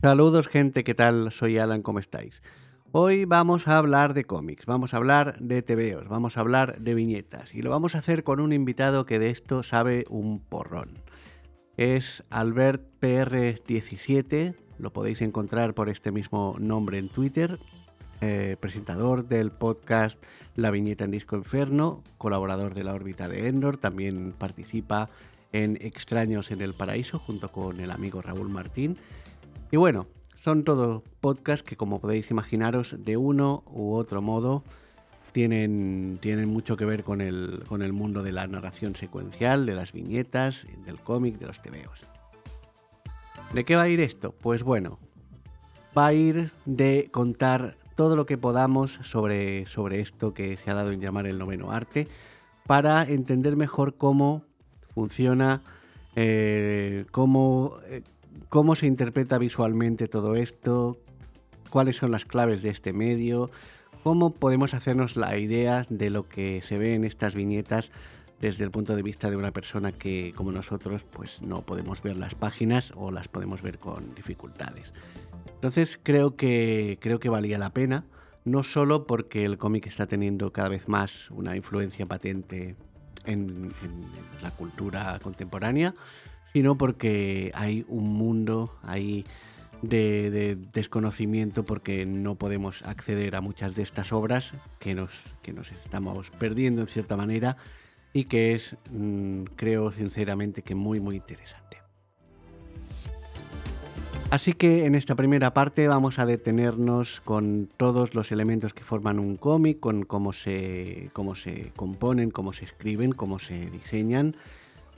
Saludos gente, ¿qué tal? Soy Alan, ¿cómo estáis? Hoy vamos a hablar de cómics, vamos a hablar de TVOs, vamos a hablar de viñetas y lo vamos a hacer con un invitado que de esto sabe un porrón. Es Albert PR17, lo podéis encontrar por este mismo nombre en Twitter, eh, presentador del podcast La Viñeta en Disco Inferno, colaborador de la órbita de Endor, también participa en Extraños en el Paraíso junto con el amigo Raúl Martín y bueno, son todos podcasts que como podéis imaginaros de uno u otro modo tienen, tienen mucho que ver con el, con el mundo de la narración secuencial, de las viñetas, del cómic, de los tebeos. ¿De qué va a ir esto? Pues bueno, va a ir de contar todo lo que podamos sobre, sobre esto que se ha dado en llamar el noveno arte para entender mejor cómo funciona, eh, cómo, eh, cómo se interpreta visualmente todo esto, cuáles son las claves de este medio, cómo podemos hacernos la idea de lo que se ve en estas viñetas desde el punto de vista de una persona que como nosotros pues no podemos ver las páginas o las podemos ver con dificultades. Entonces creo que creo que valía la pena, no solo porque el cómic está teniendo cada vez más una influencia patente en la cultura contemporánea, sino porque hay un mundo ahí de, desconocimiento porque no podemos acceder a muchas de estas obras que nos, que nos estamos perdiendo en cierta manera y que es, mm, creo sinceramente, que muy, muy interesante. Así que en esta primera parte vamos a detenernos con todos los elementos que forman un cómic, con cómo se, cómo se componen, cómo se escriben, cómo se diseñan,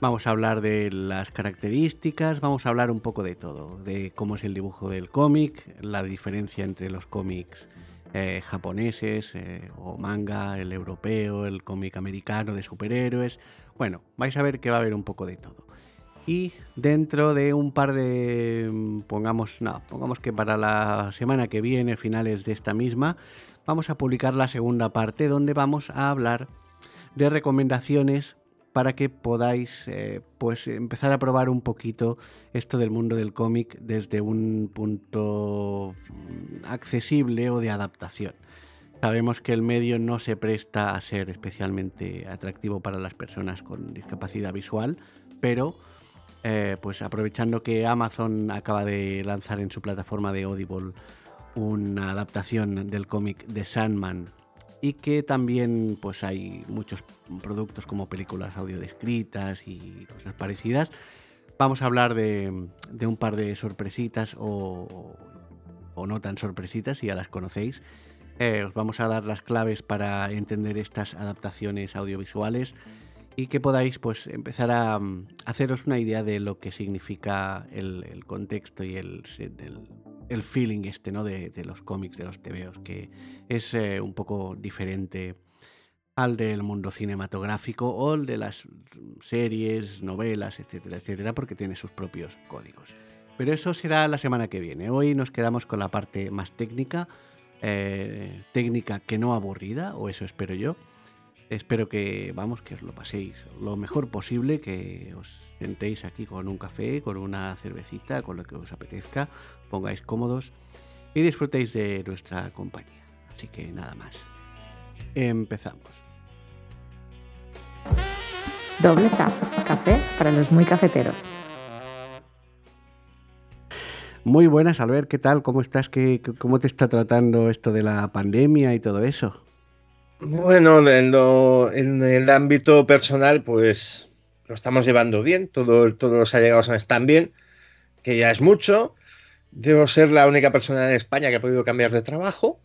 Vamos a hablar de las características, vamos a hablar un poco de todo, de cómo es el dibujo del cómic, la diferencia entre los cómics eh, japoneses eh, o manga, el europeo, el cómic americano de superhéroes. Bueno, vais a ver que va a haber un poco de todo. Y dentro de un par de, pongamos, no, pongamos que para la semana que viene, finales de esta misma, vamos a publicar la segunda parte donde vamos a hablar de recomendaciones para que podáis eh, pues empezar a probar un poquito esto del mundo del cómic desde un punto accesible o de adaptación. Sabemos que el medio no se presta a ser especialmente atractivo para las personas con discapacidad visual, pero eh, pues aprovechando que Amazon acaba de lanzar en su plataforma de Audible una adaptación del cómic de Sandman y que también pues hay muchos productos como películas audio descritas y cosas parecidas. Vamos a hablar de, un par de sorpresitas o, no tan sorpresitas, si ya las conocéis. Eh, os vamos a dar las claves para entender estas adaptaciones audiovisuales y que podáis pues empezar a, haceros una idea de lo que significa el, contexto y el, el, feeling este ¿no? de, los cómics, de los TVOs, que es eh, un poco diferente al del mundo cinematográfico o el de las series, novelas, etcétera, etcétera, porque tiene sus propios códigos. Pero eso será la semana que viene. Hoy nos quedamos con la parte más técnica, eh, técnica que no aburrida, o eso espero yo espero que, vamos, que os lo paséis lo mejor posible, que os sentéis aquí con un café, con una cervecita, con lo que os apetezca, pongáis cómodos y disfrutéis de nuestra compañía. Así que nada más. Empezamos. Doble tap, café para los muy cafeteros. Muy buenas, Albert, ¿qué tal? ¿Cómo estás? ¿Qué, ¿Cómo te está tratando esto de la pandemia y todo eso? Bueno, en, el ámbito personal, pues lo estamos llevando bien, todos los allegados están bien, que ya es mucho. Debo ser la única persona en España que ha podido cambiar de trabajo.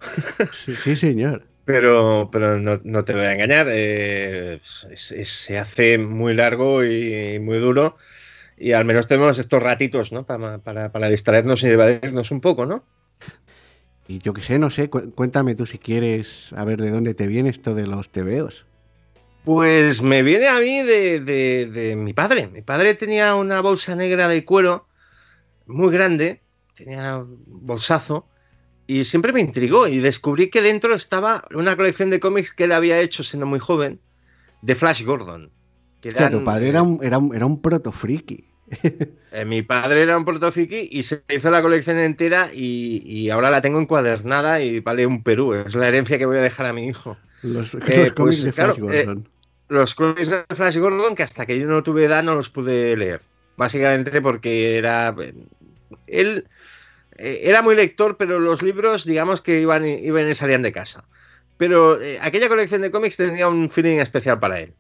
Sí, señor. pero, pero no, te voy a engañar, eh, se hace muy largo y muy duro y al menos tenemos estos ratitos, ¿no? Para, para, para distraernos y evadirnos un poco, ¿no? Y yo qué sé, no sé, cuéntame tú si quieres a ver de dónde te viene esto de los tebeos. Pues me viene a mí de, mi padre. Mi padre tenía una bolsa negra de cuero muy grande, tenía un bolsazo, y siempre me intrigó. Y descubrí que dentro estaba una colección de cómics que él había hecho siendo muy joven, de Flash Gordon. Que tu padre era un, era un, era un proto friki. Eh, mi padre era un protofiki y se hizo la colección entera y, ahora la tengo encuadernada y vale un Perú. Es la herencia que voy a dejar a mi hijo. Los, eh, cómics pues, de Flash Gordon. los cómics de Flash Gordon que hasta que yo no tuve edad no los pude leer. Básicamente porque era... Él era muy lector, pero los libros, digamos que iban, iban y salían de casa. Pero aquella colección de cómics tenía un feeling especial para él.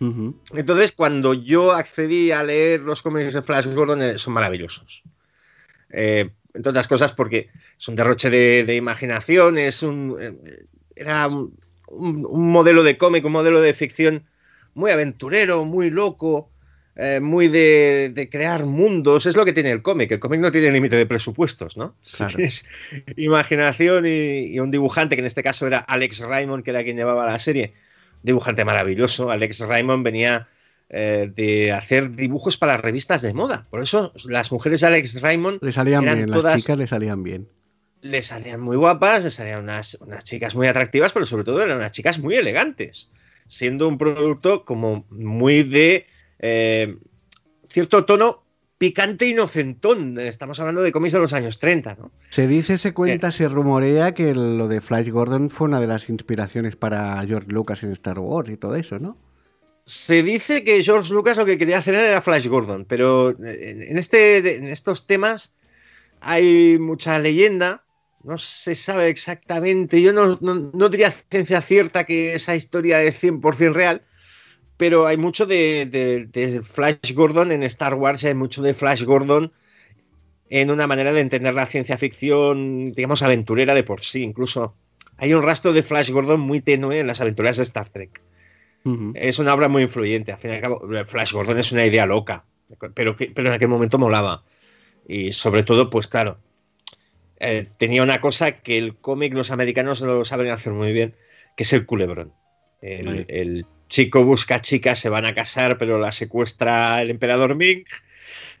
Entonces, cuando yo accedí a leer los cómics de Flash Gordon, eh, son maravillosos. Eh, entre otras cosas, porque es un derroche de, imaginación, es un. Eh, era un, modelo de cómic, un modelo de ficción muy aventurero, muy loco, muy de, crear mundos. Es lo que tiene el cómic. El cómic no tiene límite de presupuestos, ¿no? Es imaginación y, y, un dibujante, que en este caso era Alex Raymond, que era quien llevaba la serie dibujante maravilloso. Alex Raymond venía eh, de hacer dibujos para revistas de moda. Por eso las mujeres de Alex Raymond le salían bien, las chicas le salían bien. Le salían muy guapas, le salían unas, unas chicas muy atractivas, pero sobre todo eran unas chicas muy elegantes, siendo un producto como muy de eh, cierto tono picante inocentón. Estamos hablando de cómics de los años 30, ¿no? Se dice, se cuenta, se rumorea que lo de Flash Gordon fue una de las inspiraciones para George Lucas en Star Wars y todo eso, ¿no? Se dice que George Lucas lo que quería hacer era Flash Gordon, pero en, este, en estos temas hay mucha leyenda, no se sabe exactamente, yo no, no diría ciencia cierta que esa historia es 100% real, pero hay mucho de, Flash Gordon en Star Wars, hay mucho de Flash Gordon en una manera de entender la ciencia ficción, digamos, aventurera de por sí. Incluso hay un rastro de Flash Gordon muy tenue en las aventuras de Star Trek. Es una obra muy influyente. Al fin y al cabo, Flash Gordon es una idea loca, pero, que, pero en aquel momento molaba. Y sobre todo, pues claro, eh, tenía una cosa que el cómic los americanos no lo saben hacer muy bien, que es el culebrón. el chico busca chica, se van a casar, pero la secuestra el emperador Ming,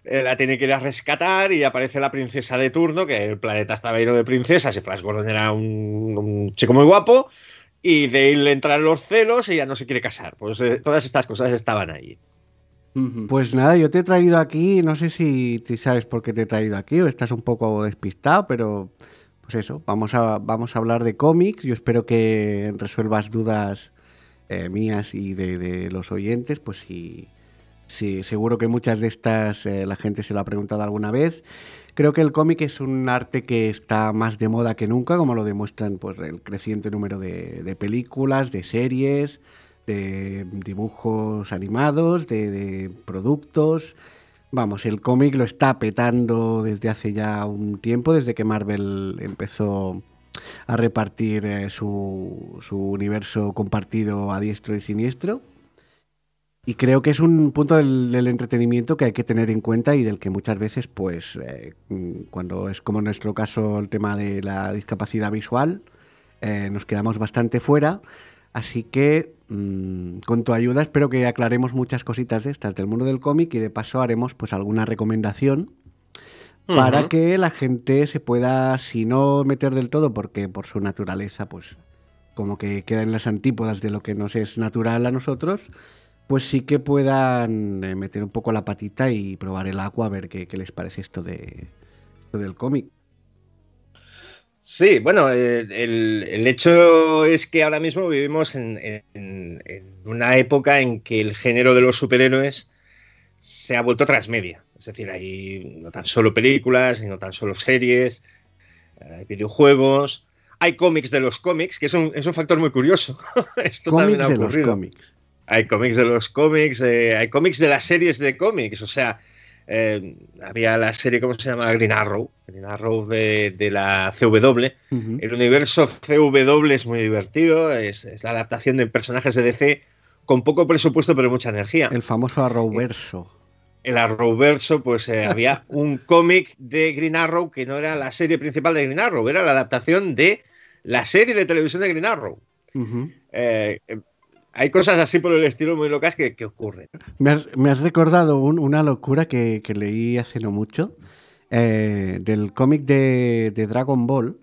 eh, la tiene que ir a rescatar y aparece la princesa de turno, que el planeta estaba lleno de princesas y Flash Gordon era un, chico muy guapo, y de él le entran los celos y ya no se quiere casar. Pues eh, todas estas cosas estaban ahí. Pues nada, yo te he traído aquí, no sé si, sabes por qué te he traído aquí o estás un poco despistado, pero pues eso, vamos a, vamos a hablar de cómics. Yo espero que resuelvas dudas eh, mías y de, los oyentes, pues sí, seguro que muchas de estas eh, la gente se lo ha preguntado alguna vez. Creo que el cómic es un arte que está más de moda que nunca, como lo demuestran pues, el creciente número de, películas, de series, de dibujos animados, de productos. Vamos, el cómic lo está petando desde hace ya un tiempo, desde que Marvel empezó a repartir eh, su, su, universo compartido a diestro y siniestro. Y creo que es un punto del, entretenimiento que hay que tener en cuenta y del que muchas veces, pues, eh, cuando es como en nuestro caso el tema de la discapacidad visual, eh, nos quedamos bastante fuera. Así que, mm, con tu ayuda, espero que aclaremos muchas cositas de estas del mundo del cómic y de paso haremos pues alguna recomendación para que la gente se pueda, si no meter del todo, porque por su naturaleza, pues como que queda en las antípodas de lo que nos es natural a nosotros, pues sí que puedan eh, meter un poco la patita y probar el agua a ver qué, les parece esto, de, del cómic. Sí, bueno, eh, el, hecho es que ahora mismo vivimos en, una época en que el género de los superhéroes se ha vuelto transmedia. Es decir, hay no tan solo películas, no tan solo series, hay videojuegos, hay cómics de los cómics, que es un, factor muy curioso. Esto también ha ocurrido. Hay cómics de los cómics, eh, hay cómics de las series de cómics, o sea, eh, había la serie, ¿cómo se llama? Green Arrow, Green Arrow de, la CW. El universo CW es muy divertido, es, la adaptación de personajes de DC con poco presupuesto pero mucha energía. El famoso Arrowverso el Arrowverso, pues eh, había un cómic de Green Arrow que no era la serie principal de Green Arrow, era la adaptación de la serie de televisión de Green Arrow. Eh, eh, hay cosas así por el estilo muy locas que, ocurren. Me has, recordado una locura que, leí hace no mucho del cómic de, de Dragon Ball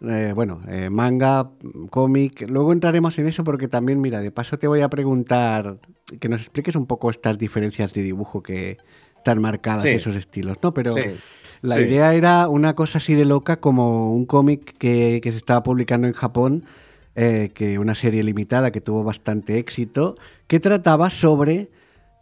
eh, bueno, eh, manga, cómic. Luego entraremos en eso porque también, mira, de paso te voy a preguntar que nos expliques un poco estas diferencias de dibujo que tan marcadas esos estilos, ¿no? Pero Sí, la sí. idea era una cosa así de loca como un cómic que, que se estaba publicando en Japón, eh, que una serie limitada que tuvo bastante éxito, que trataba sobre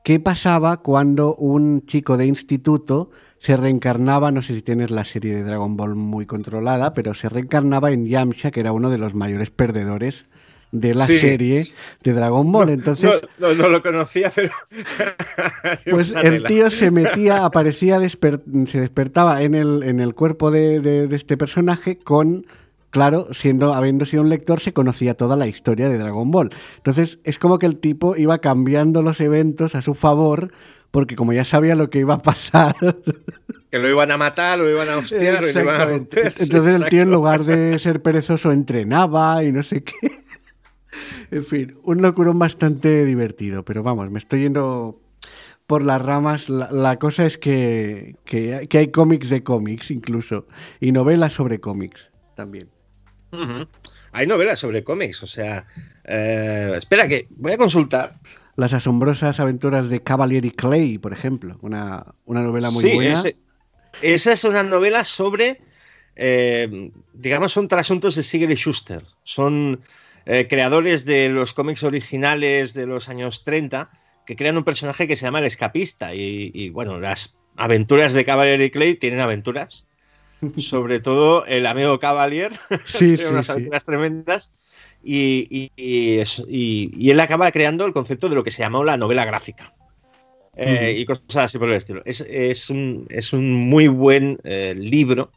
qué pasaba cuando un chico de instituto se reencarnaba, no sé si tienes la serie de Dragon Ball muy controlada, pero se reencarnaba en Yamcha, que era uno de los mayores perdedores de la Sí. serie de Dragon Ball. Entonces, no, no, no lo conocía, pero. pues el tío se metía, aparecía, desper- se despertaba en el, en el cuerpo de, de- de este personaje con, claro, siendo, habiendo sido un lector, se conocía toda la historia de Dragon Ball. Entonces es como que el tipo iba cambiando los eventos a su favor, porque como ya sabía lo que iba a pasar, Que lo iban a matar, lo iban a hostiar, lo iban a romper. Entonces el tío en lugar de ser perezoso entrenaba y no sé qué. En fin, un locurón bastante divertido, pero vamos, me estoy yendo por las ramas. La, la cosa es que, que, que hay cómics de cómics incluso y novelas sobre cómics también. Hay novelas sobre cómics, o sea. eh, espera, que voy a consultar. Las asombrosas aventuras de Cavalieri Clay, por ejemplo, una, una novela muy sí, buena. ese- esa es una novela sobre. eh, digamos, son trasuntos de y Schuster. Son eh, creadores de los cómics originales de los años 30 que crean un personaje que se llama el escapista. Y, y, bueno, las aventuras de Cavalier y Clay tienen aventuras. Sobre todo el amigo Cavalier. Sí, unas aventuras tremendas. Y, y- y él acaba creando el concepto de lo que se llamó la novela gráfica. Eh. Y cosas así por el estilo. Es, es un, es un muy buen eh, libro.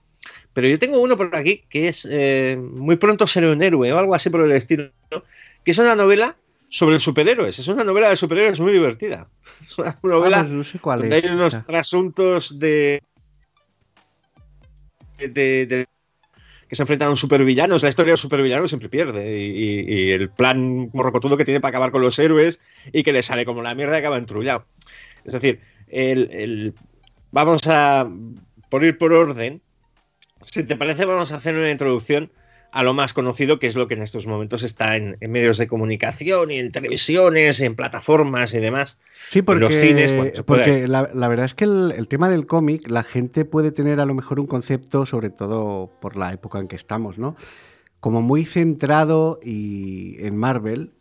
Pero yo tengo uno por aquí que es eh, Muy pronto seré un héroe o algo así por el estilo. ¿no? Que es una novela sobre superhéroes. Es una novela de superhéroes muy divertida. Es una Ah, novela pues no sé cuál donde es. hay unos trasuntos de, de- de- que se enfrentan a un supervillanos. La historia de los supervillanos siempre pierde. Y, el plan morrocotudo que tiene para acabar con los héroes y que le sale como la mierda y acaba entrullado. Es decir, el, el- vamos a, por ir por orden, si te parece, vamos a hacer una introducción a lo más conocido, que es lo que en estos momentos está en, en medios de comunicación y en televisiones, en plataformas y demás. Sí, porque, los cines, porque la, la verdad es que el, el tema del cómic, la gente puede tener a lo mejor un concepto, sobre todo por la época en que estamos, ¿no? Como muy centrado y en Marvel,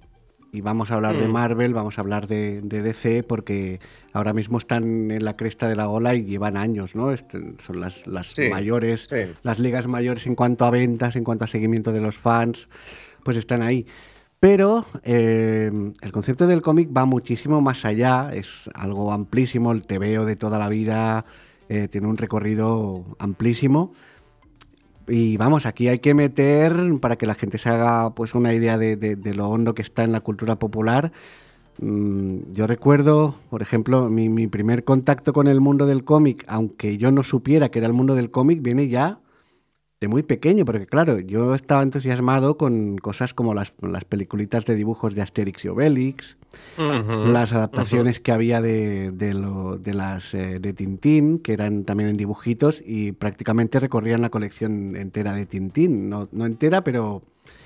y vamos a hablar de Mm. Marvel, vamos a hablar de, de DC, porque ahora mismo están en la cresta de la ola y llevan años, ¿no? Este- son las, las Sí, mayores sí. las ligas mayores en cuanto a ventas, en cuanto a seguimiento de los fans, pues están ahí. Pero eh, el concepto del cómic va muchísimo más allá, es algo amplísimo, el TVO de toda la vida eh, tiene un recorrido amplísimo. Y vamos, aquí hay que meter, para que la gente se haga pues una idea de, lo hondo que está en la cultura popular. Mm, Yo recuerdo, por ejemplo, mi primer contacto con el mundo del cómic, aunque yo no supiera que era el mundo del cómic, viene ya de muy pequeño, porque claro, yo estaba entusiasmado con cosas como las, las peliculitas de dibujos de Asterix y Obelix, las adaptaciones que había de, de, lo- de las eh, de Tintín, que eran también en dibujitos, y prácticamente recorrían la colección entera de Tintín, no, no entera, pero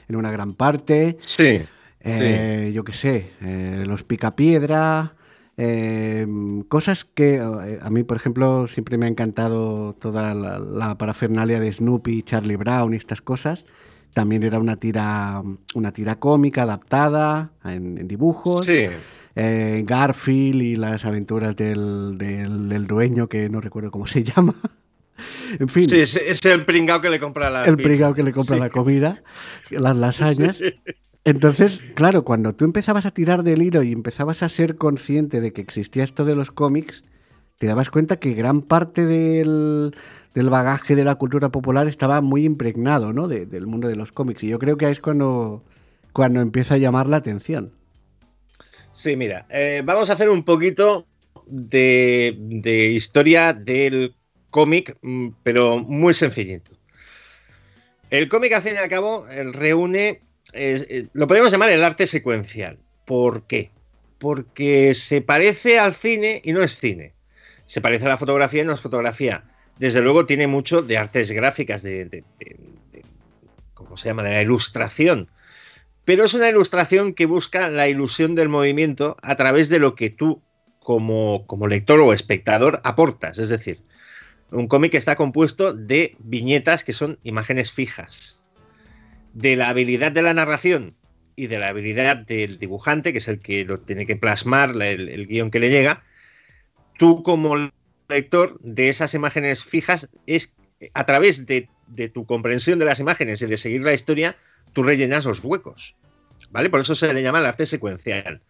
en una gran parte. Sí. Eh, Yo qué sé, eh, los picapiedra, eh, cosas que eh, a mí, por ejemplo, siempre me ha encantado toda la, la parafernalia de Snoopy, Charlie Brown y estas cosas. También era una tira, una tira cómica adaptada en, en dibujos. Sí. Eh, Garfield y las aventuras del, del, del dueño, que no recuerdo cómo se llama. en fin, Sí, es, es el pringao que le compra la. el pizza. pringao que le compra Sí. la comida, las lasañas. Entonces, claro, cuando tú empezabas a tirar del hilo y empezabas a ser consciente de que existía esto de los cómics, te dabas cuenta que gran parte del, del bagaje de la cultura popular estaba muy impregnado, ¿no? De- del mundo de los cómics. Y yo creo que es cuando, cuando empieza a llamar la atención. Sí, mira, eh, vamos a hacer un poquito de, de historia del cómic, mm, pero muy sencillito. El cómic, al fin y al cabo, reúne, eh, lo podemos llamar el arte secuencial. ¿Por qué? Porque se parece al cine y no es cine. Se parece a la fotografía y no es fotografía. Desde luego tiene mucho de artes gráficas, de- ¿cómo se llama? De la ilustración pero es una ilustración que busca la ilusión del movimiento a través de lo que tú como, como lector o espectador aportas. Es decir, un cómic está compuesto de viñetas que son imágenes fijas. De la habilidad de la narración y de la habilidad del dibujante, que es el que lo tiene que plasmar, el, guion que le llega, tú como lector de esas imágenes fijas es a través de, de, tu comprensión de las imágenes y de seguir la historia, tú rellenas los huecos. ¿Vale? Por eso se le llama el arte secuencial.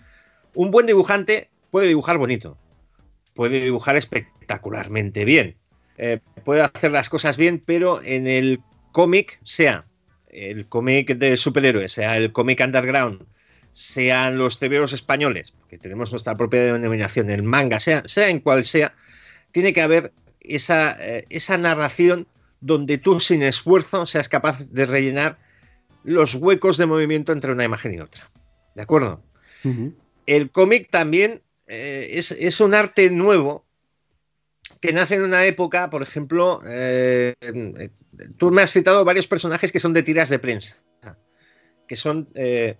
Un buen dibujante puede dibujar bonito, puede dibujar espectacularmente bien, eh, puede hacer las cosas bien, pero en el cómic, sea el cómic de superhéroes, sea el cómic underground, sean los tebeos españoles, que tenemos nuestra propia denominación, el manga, sea, sea en cual sea, tiene que haber esa, eh, esa narración donde tú sin esfuerzo seas capaz de rellenar los huecos de movimiento entre una imagen y otra. ¿De acuerdo? El cómic también eh, es, es, un arte nuevo que nace en una época, por ejemplo, eh, tú me has citado varios personajes que son de tiras de prensa, que son eh,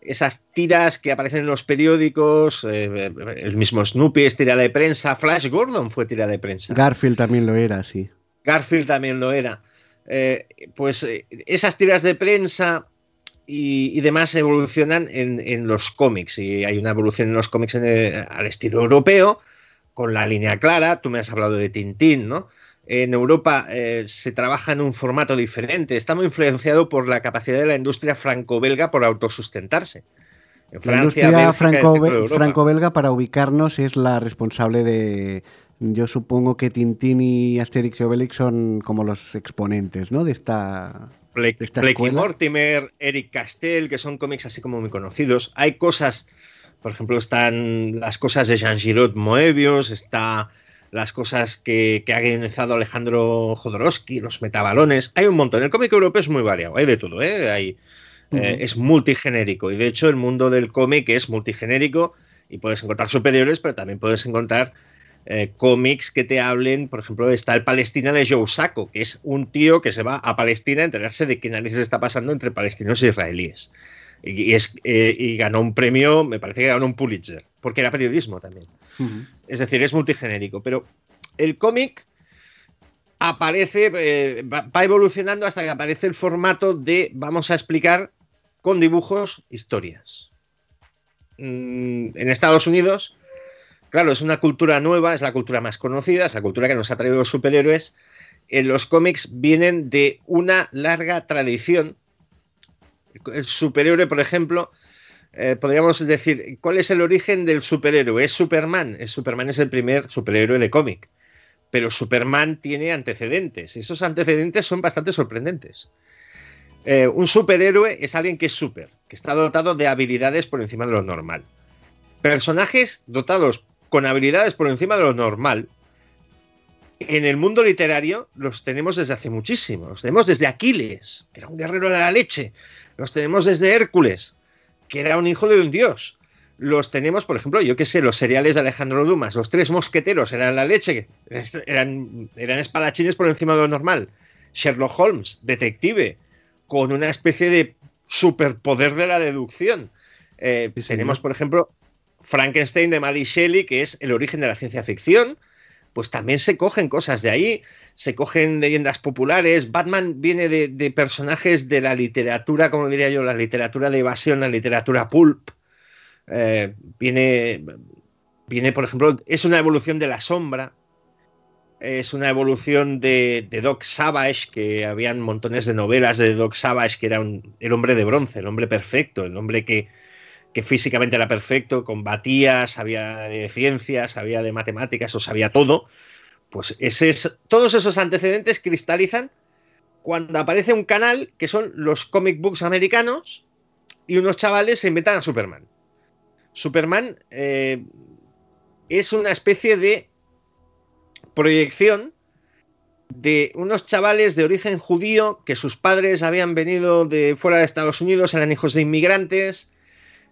esas tiras que aparecen en los periódicos, eh, el mismo Snoopy es tira de prensa, Flash Gordon fue tira de prensa. Garfield también lo era, sí. Garfield también lo era. pues esas tiras de prensa y, demás evolucionan en, los cómics y hay una evolución en los cómics al estilo europeo con la línea clara. Tú me has hablado de Tintín, ¿no? En Europa eh, se trabaja en un formato diferente. Está muy influenciado por la capacidad de la industria franco-belga por autosustentarse. En Francia, la industria franco-belga, para ubicarnos, es la responsable de. Yo supongo que Tintín y Asterix y Obelix son como los exponentes, ¿no? De esta. Blake, Mortimer, Eric Castell, que son cómics así como muy conocidos. Hay cosas por ejemplo, están las cosas de Jean Giraud Moebius, está las cosas que, ha guionizado Alejandro Jodorowsky, los metabalones. Hay un montón. El cómic europeo es muy variado, hay de todo, ¿eh? Hay, eh, es multigenérico. Y de hecho, el mundo del cómic es multigenérico y puedes encontrar superiores, pero también puedes encontrar eh, cómics que te hablen, por ejemplo, está el Palestina de Joe Sacco, que es un tío que se va a Palestina a enterarse de qué narices está pasando entre palestinos e israelíes. Y, es, eh, y ganó un premio, me parece que ganó un Pulitzer, porque era periodismo también. Es decir, es multigenérico. Pero el cómic aparece, eh, va, evolucionando hasta que aparece el formato de vamos a explicar con dibujos historias. Mm, en Estados Unidos, claro, es una cultura nueva, es la cultura más conocida, es la cultura que nos ha traído los superhéroes. En los cómics vienen de una larga tradición el superhéroe, por ejemplo, eh, podríamos decir, ¿cuál es el origen del superhéroe? Es Superman. Es Superman es el primer superhéroe de cómic. Pero Superman tiene antecedentes. Esos antecedentes son bastante sorprendentes. Eh, un superhéroe es alguien que es super, que está dotado de habilidades por encima de lo normal. Personajes dotados con habilidades por encima de lo normal, en el mundo literario los tenemos desde hace muchísimo. Los tenemos desde Aquiles, que era un guerrero de la leche, los tenemos desde Hércules, que era un hijo de un dios. Los tenemos, por ejemplo, yo qué sé, los seriales de Alejandro Dumas, los tres mosqueteros eran la leche, eran, eran espadachines por encima de lo normal. Sherlock Holmes, detective, con una especie de superpoder de la deducción. Eh, tenemos, por ejemplo, Frankenstein de Mary Shelley, que es el origen de la ciencia ficción pues también se cogen cosas de ahí, se cogen leyendas populares. Batman viene de, personajes de la literatura, como diría yo, la literatura de evasión, la literatura pulp. Eh, viene, viene, por ejemplo, es una evolución de la sombra. Es una evolución de, Doc Savage, que habían montones de novelas de Doc Savage, que era el hombre de bronce, el hombre perfecto, el hombre que, que físicamente era perfecto, combatía, sabía de ciencias, sabía de matemáticas o sabía todo, pues todos esos antecedentes cristalizan cuando aparece un canal que son los comic books americanos y unos chavales se inventan a Superman. Superman eh, es una especie de proyección de unos chavales de origen judío que sus padres habían venido de fuera de Estados Unidos, eran hijos de inmigrantes,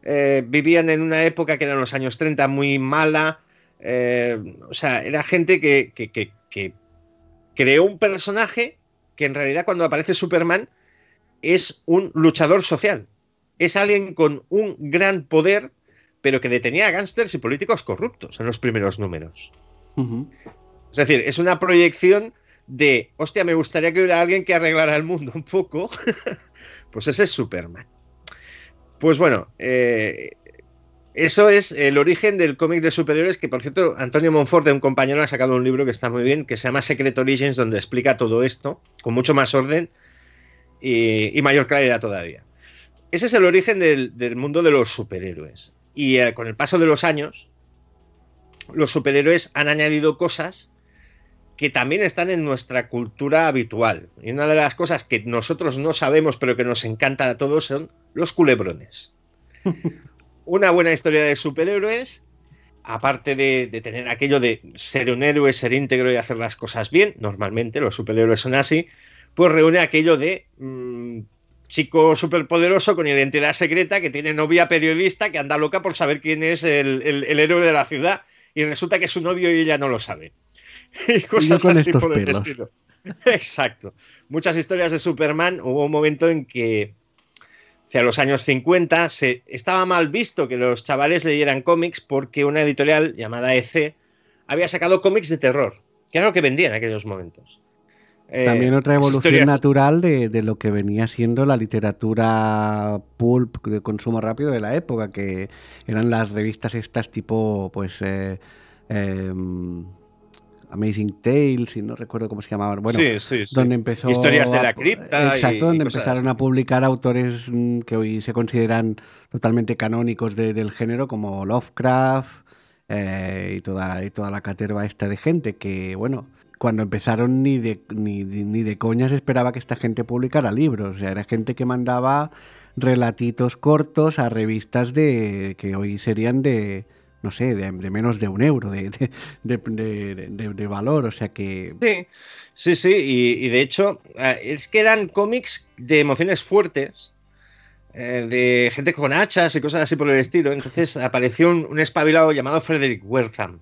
eh, vivían en una época que eran los años 30 muy mala. Eh, o sea, era gente que, que, creó un personaje que en realidad cuando aparece Superman es un luchador social. Es alguien con un gran poder pero que detenía a gángsters y políticos corruptos en los primeros números. Es decir, es una proyección de, hostia, me gustaría que hubiera alguien que arreglara el mundo un poco. pues ese es Superman. Pues bueno, eh, eso es el origen del cómic de superhéroes, que por cierto, Antonio Monfort, de un compañero, ha sacado un libro que está muy bien, que se llama Secret Origins, donde explica todo esto, con mucho más orden y, mayor claridad todavía. Ese es el origen del, mundo de los superhéroes. Y eh, con el paso de los años, los superhéroes han añadido cosas que también están en nuestra cultura habitual. Y una de las cosas que nosotros no sabemos, pero que nos encanta a todos, son los culebrones. una buena historia de superhéroes, aparte de, tener aquello de ser un héroe, ser íntegro y hacer las cosas bien, normalmente los superhéroes son así, pues reúne aquello de mm, chico superpoderoso con identidad secreta que tiene novia periodista que anda loca por saber quién es el, héroe de la ciudad y resulta que es su novio y ella no lo sabe. y cosas así por el estilo. Exacto. Muchas historias de Superman. Hubo un momento en que hacia los años 50, se, estaba mal visto que los chavales leyeran cómics porque una editorial llamada EC había sacado cómics de terror, que era lo que vendía en aquellos momentos. Eh, También otra evolución natural de, lo que venía siendo la literatura pulp de consumo rápido de la época, que eran las revistas estas tipo, pues, eh, em, Amazing Tales, y no recuerdo cómo se llamaban. Bueno, donde empezó. Historias de la cripta. Exacto, donde empezaron a publicar autores mm, que hoy se consideran totalmente canónicos del género, como Lovecraft eh, y, toda, y toda la caterva esta de gente que, bueno. Cuando empezaron ni de, ni, ni de coñas esperaba que esta gente publicara libros. O sea, era gente que mandaba relatitos cortos a revistas de que hoy serían de, no sé, de, menos de un euro de, de, valor, o sea que... Sí, sí, sí, y, de hecho eh, es que eran cómics de emociones fuertes, eh, de gente con hachas y cosas así por el estilo, entonces apareció un, espabilado llamado Frederick Wertham.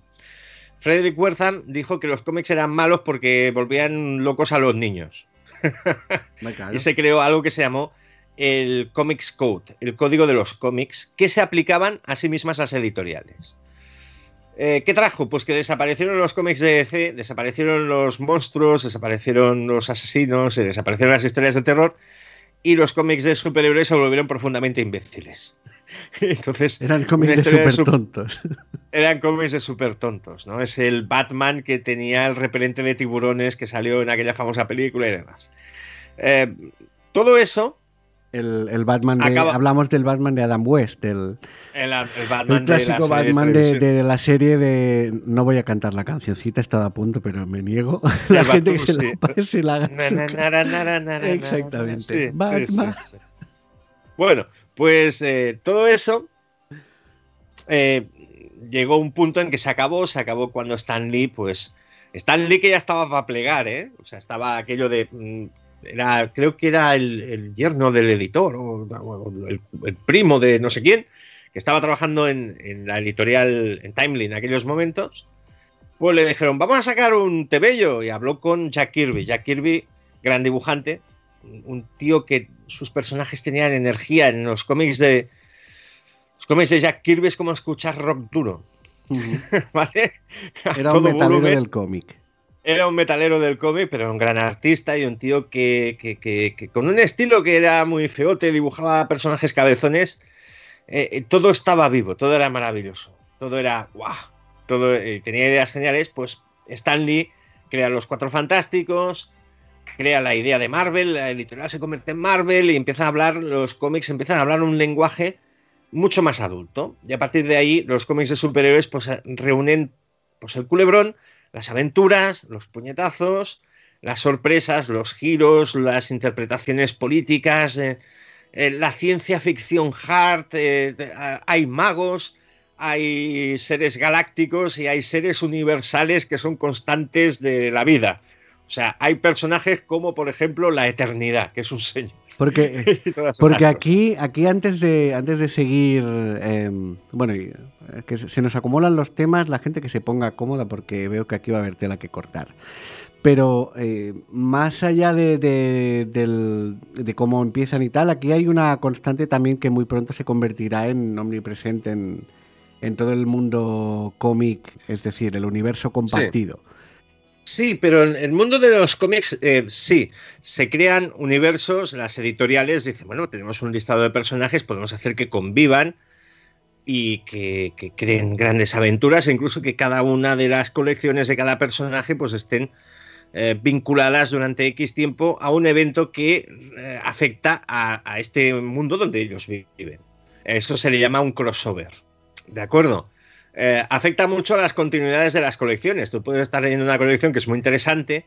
Frederick Wertham dijo que los cómics eran malos porque volvían locos a los niños. y se creó algo que se llamó el Comics Code, el código de los cómics, que se aplicaban a sí mismas las editoriales. Eh, ¿Qué trajo? Pues que desaparecieron los cómics de DC, desaparecieron los monstruos, desaparecieron los asesinos, desaparecieron las historias de terror y los cómics de superhéroes se volvieron profundamente imbéciles. Entonces, eran cómics de super tontos. Eran cómics de super tontos, ¿no? Es el Batman que tenía el repelente de tiburones que salió en aquella famosa película y demás. Eh, todo eso el, Batman de, hablamos del Batman de Adam West, el, el, Batman clásico Batman de, la serie de no voy a cantar la cancioncita, estaba a punto, pero me niego. La gente que se la, Exactamente. bueno, pues eh, todo eso eh, llegó a un punto en que se acabó, se acabó cuando Stan Lee, pues Stan Lee que ya estaba para plegar, ¿eh? O sea, estaba aquello de mm, era, creo que era el, yerno del editor o, el, primo de no sé quién, que estaba trabajando en, la editorial en Timely en aquellos momentos, pues le dijeron, vamos a sacar un tebello y habló con Jack Kirby. Jack Kirby, gran dibujante, un tío que sus personajes tenían energía en los cómics de... Los cómics de Jack Kirby es como escuchar rock duro. Era un metalero del cómic era un metalero del cómic, pero un gran artista y un tío que, con un estilo que era muy feote, dibujaba personajes cabezones. Eh, eh, todo estaba vivo, todo era maravilloso, todo era guau, todo eh, tenía ideas geniales. Pues Stan Lee crea los Cuatro Fantásticos, crea la idea de Marvel, la editorial se convierte en Marvel y empieza a hablar, los cómics empiezan a hablar un lenguaje mucho más adulto. Y a partir de ahí, los cómics de superhéroes pues, reúnen pues, el culebrón las aventuras, los puñetazos, las sorpresas, los giros, las interpretaciones políticas, eh, eh, la ciencia ficción hard, eh, hay magos, hay seres galácticos y hay seres universales que son constantes de la vida. O sea, hay personajes como, por ejemplo, la eternidad, que es un señor. Porque, porque aquí, aquí antes de antes de seguir, em, bueno, eh, que se nos acumulan los temas, la gente que se ponga cómoda porque veo que aquí va a haber tela que cortar. Pero eh, más allá de, de, cómo empiezan y tal, aquí hay una constante también que muy pronto se convertirá en omnipresente en, en todo el mundo cómic, es decir, el universo compartido. Sí. Pero en el mundo de los cómics, eh, sí, se crean universos, las editoriales dicen, bueno, tenemos un listado de personajes, podemos hacer que convivan y que, creen grandes aventuras, e incluso que cada una de las colecciones de cada personaje pues estén eh, vinculadas durante X tiempo a un evento que eh, afecta a, este mundo donde ellos viven. Eso se le llama un crossover. ¿De acuerdo? Eh, afecta mucho a las continuidades de las colecciones. Tú puedes estar leyendo una colección que es muy interesante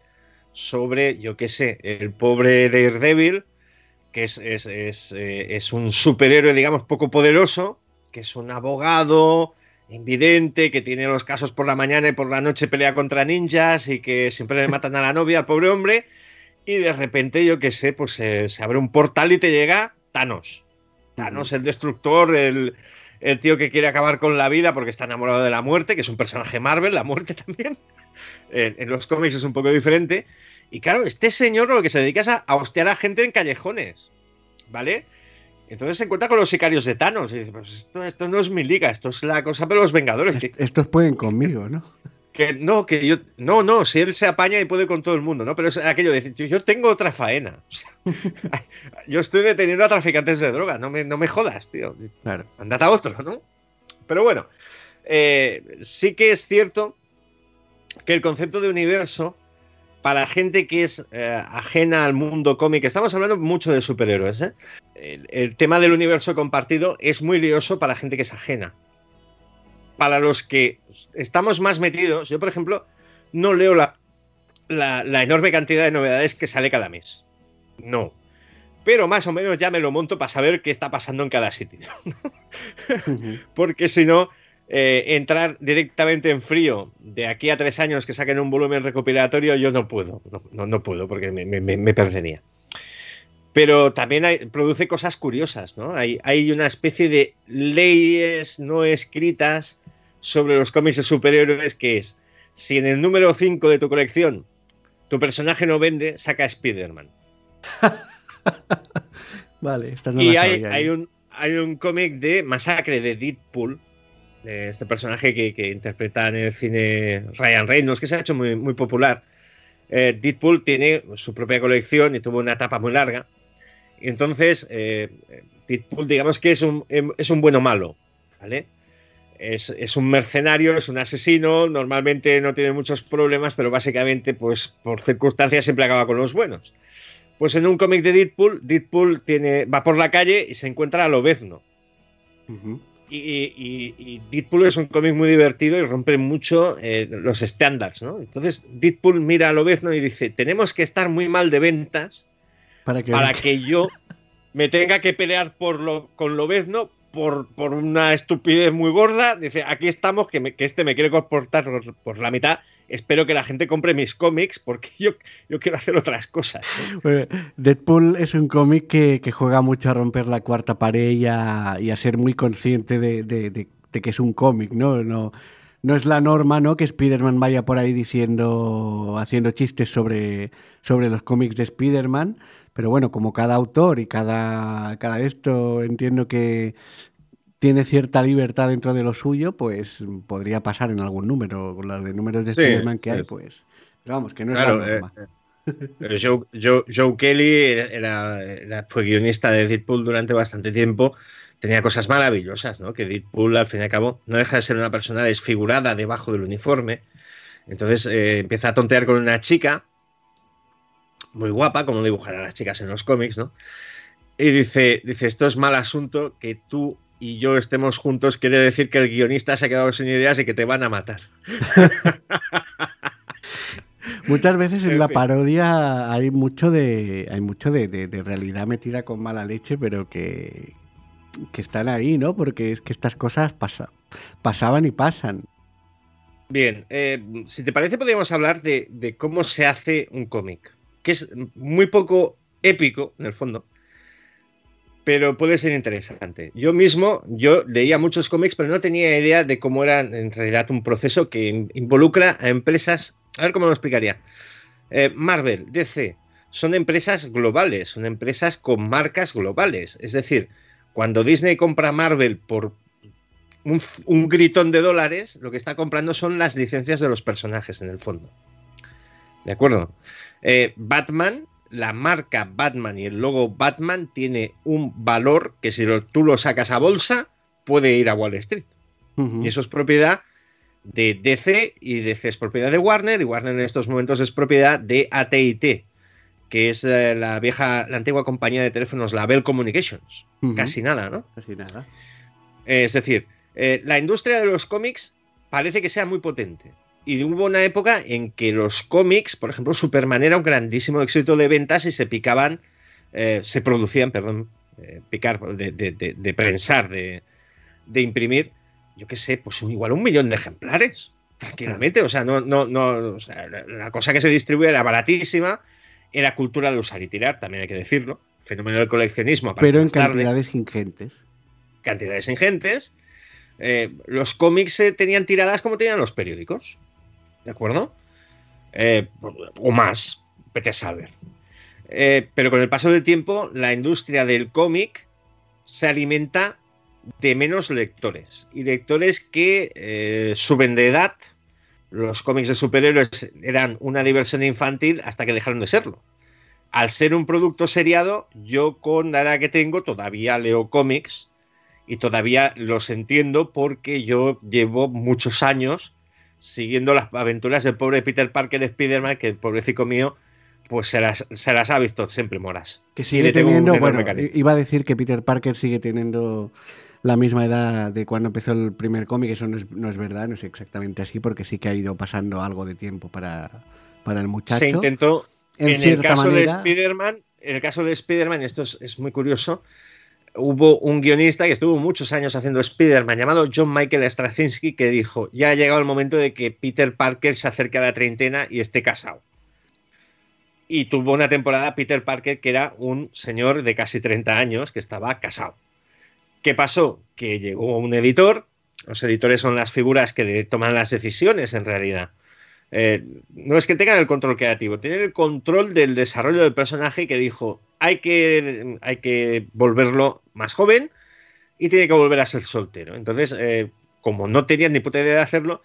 sobre, yo qué sé, el pobre Daredevil, que es, es, es un superhéroe, digamos, poco poderoso, que es un abogado invidente, que tiene los casos por la mañana y por la noche pelea contra ninjas y que siempre le matan a la novia, al pobre hombre, y de repente, yo qué sé, pues se, abre un portal y te llega Thanos. Thanos, el destructor, el, tío que quiere acabar con la vida porque está enamorado de la muerte, que es un personaje Marvel, la muerte también. En, los cómics es un poco diferente. Y claro, este señor lo que se dedica es a, a hostear a gente en callejones, ¿vale? Entonces se encuentra con los sicarios de Thanos y dice, pues esto, no es mi liga, esto es la cosa de los Vengadores. Estos pueden conmigo, ¿no? Que no, que yo, no, no, si él se apaña y puede con todo el mundo, ¿no? Pero es aquello de decir, yo tengo otra faena. yo estoy deteniendo a traficantes de droga, no me, no me jodas, tío. Claro. Andate a otro, ¿no? Pero bueno, eh, sí que es cierto que el concepto de universo para gente que es eh, ajena al mundo cómic, estamos hablando mucho de superhéroes, ¿eh? el, tema del universo compartido es muy lioso para gente que es ajena. Para los que estamos más metidos, yo por ejemplo, no leo la, la, enorme cantidad de novedades que sale cada mes. No. Pero más o menos ya me lo monto para saber qué está pasando en cada sitio. Porque si no, eh, entrar directamente en frío de aquí a tres años que saquen un volumen recopilatorio, yo no puedo. No, no, puedo porque me, me perdería pero también produce cosas curiosas, ¿no? Hay, hay, una especie de leyes no escritas sobre los cómics de superhéroes que es, si en el número 5 de tu colección tu personaje no vende, saca a Spider-Man. vale, esta no Y hay, hay, un, hay un cómic de Masacre de Deadpool, de este personaje que, interpreta en el cine Ryan Reynolds, que se ha hecho muy, muy popular. Eh, Deadpool tiene su propia colección y tuvo una etapa muy larga entonces, eh, digamos que es un, em, es un bueno malo, ¿vale? Es, un mercenario, es un asesino, normalmente no tiene muchos problemas, pero básicamente, pues por circunstancias siempre acaba con los buenos. Pues en un cómic de Deadpool, Deadpool tiene, va por la calle y se encuentra a Lobezno. y, y, Deadpool es un cómic muy divertido y rompe mucho eh, los estándares, ¿no? Entonces Deadpool mira a Lobezno y dice, tenemos que estar muy mal de ventas para que, yo me tenga que pelear por lo, con Lobezno por, por una estupidez muy gorda. Dice, aquí estamos, que, que este me quiere comportar por, la mitad. Espero que la gente compre mis cómics porque yo, yo quiero hacer otras cosas. Deadpool es un cómic que, juega mucho a romper la cuarta pared y a, ser muy consciente de, que es un cómic, no no es la norma, ¿no? Que Spider-Man vaya por ahí diciendo, haciendo chistes sobre, sobre los cómics de Spider-Man, pero bueno, como cada autor y cada, cada esto entiendo que tiene cierta libertad dentro de lo suyo, pues podría pasar en algún número, con los de números de Spider-Man que hay, pues. Pero vamos, que no es la norma. Eh, Joe, Kelly era, fue guionista de Deadpool durante bastante tiempo. Tenía cosas maravillosas, ¿no? Que Deadpool, al fin y al cabo, no deja de ser una persona desfigurada debajo del uniforme. Entonces eh, empieza a tontear con una chica muy guapa, como dibujan a las chicas en los cómics, ¿no? Y dice, dice, esto es mal asunto que tú y yo estemos juntos, quiere decir que el guionista se ha quedado sin ideas y que te van a matar. Muchas veces en, la parodia hay mucho de hay mucho de, realidad metida con mala leche, pero que, que están ahí, ¿no? Porque es que estas cosas pasaban y pasan. Bien, eh, si te parece podríamos hablar de, de cómo se hace un cómic que es muy poco épico, en el fondo, pero puede ser interesante. Yo mismo, yo leía muchos cómics, pero no tenía idea de cómo era en realidad un proceso que involucra a empresas. A ver cómo lo explicaría. Eh, Marvel, DC, son empresas globales, son empresas con marcas globales. Es decir, cuando Disney compra Marvel por un, gritón de dólares, lo que está comprando son las licencias de los personajes en el fondo. ¿De acuerdo? Eh, Batman, la marca Batman y el logo Batman tiene un valor que si tú lo sacas a bolsa, puede ir a Wall Street. Y eso es propiedad de DC y DC es propiedad de Warner y Warner en estos momentos es propiedad de AT&T, que es eh, la vieja, la antigua compañía de teléfonos, la Bell Communications. Casi nada, ¿no? Casi nada. es decir, eh, la industria de los cómics parece que sea muy potente. Y hubo una época en que los cómics, por ejemplo, Superman era un grandísimo éxito de ventas y se picaban, eh, se producían, perdón, eh, picar, de, prensar, de, imprimir, yo qué sé, pues igual un millón de ejemplares, tranquilamente. O sea, no, no, no, la, cosa que se distribuía era baratísima, era cultura de usar y tirar, también hay que decirlo, fenómeno del coleccionismo. Pero en cantidades ingentes. Cantidades ingentes eh, los cómics eh, tenían tiradas como tenían los periódicos. ¿De acuerdo? Eh, o más, vete a saber. pero con el paso del tiempo, la industria del cómic se alimenta de menos lectores. Y lectores que suben de edad. Los cómics de superhéroes eran una diversión infantil hasta que dejaron de serlo. Al ser un producto seriado, yo con la edad que tengo todavía leo cómics y todavía los entiendo porque yo llevo muchos años siguiendo las aventuras del pobre Peter Parker Spider-Man, que el pobrecito mío, pues se las, se las ha visto siempre moras. Que sigue teniendo, bueno, iba a decir que Peter Parker sigue teniendo la misma edad de cuando empezó el primer cómic, eso no es, no es verdad, no es exactamente así, porque sí que ha ido pasando algo de tiempo para, para el muchacho. Se intentó, en, el caso de Spider-Man, en el caso de Spider-Man, esto es, es muy curioso, hubo un guionista que estuvo muchos años haciendo Spider-Man llamado John Michael Straczynski que dijo, ya ha llegado el momento de que Peter Parker se acerque a la treintena y esté casado. Y tuvo una temporada Peter Parker que era un señor de casi 30 años que estaba casado. ¿Qué pasó? Que llegó un editor, los editores son las figuras que toman las decisiones en realidad. Eh, no es que tengan el control creativo, tienen el control del desarrollo del personaje que dijo, hay que, hay que volverlo más joven y tiene que volver a ser soltero. Entonces, eh, como no tenían ni puta idea de hacerlo,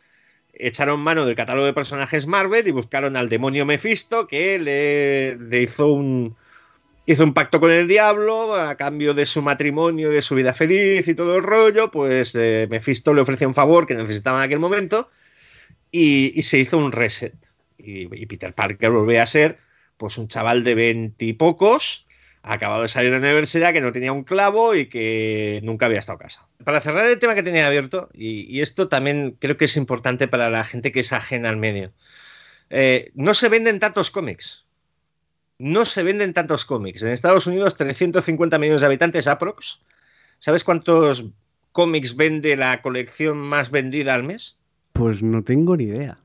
echaron mano del catálogo de personajes Marvel y buscaron al demonio Mephisto que le, hizo un hizo un pacto con el diablo a cambio de su matrimonio, de su vida feliz y todo el rollo, pues eh, Mephisto le ofreció un favor que necesitaba en aquel momento y, se hizo un reset. Y, Peter Parker volvió a ser pues un chaval de veintipocos, acabado de salir de la universidad, que no tenía un clavo y que nunca había estado casa. Para cerrar el tema que tenía abierto, y, esto también creo que es importante para la gente que es ajena al medio, eh, no se venden tantos cómics. No se venden tantos cómics. En Estados Unidos, 350 millones de habitantes aprox. ¿Sabes cuántos cómics vende la colección más vendida al mes? Pues no tengo ni idea.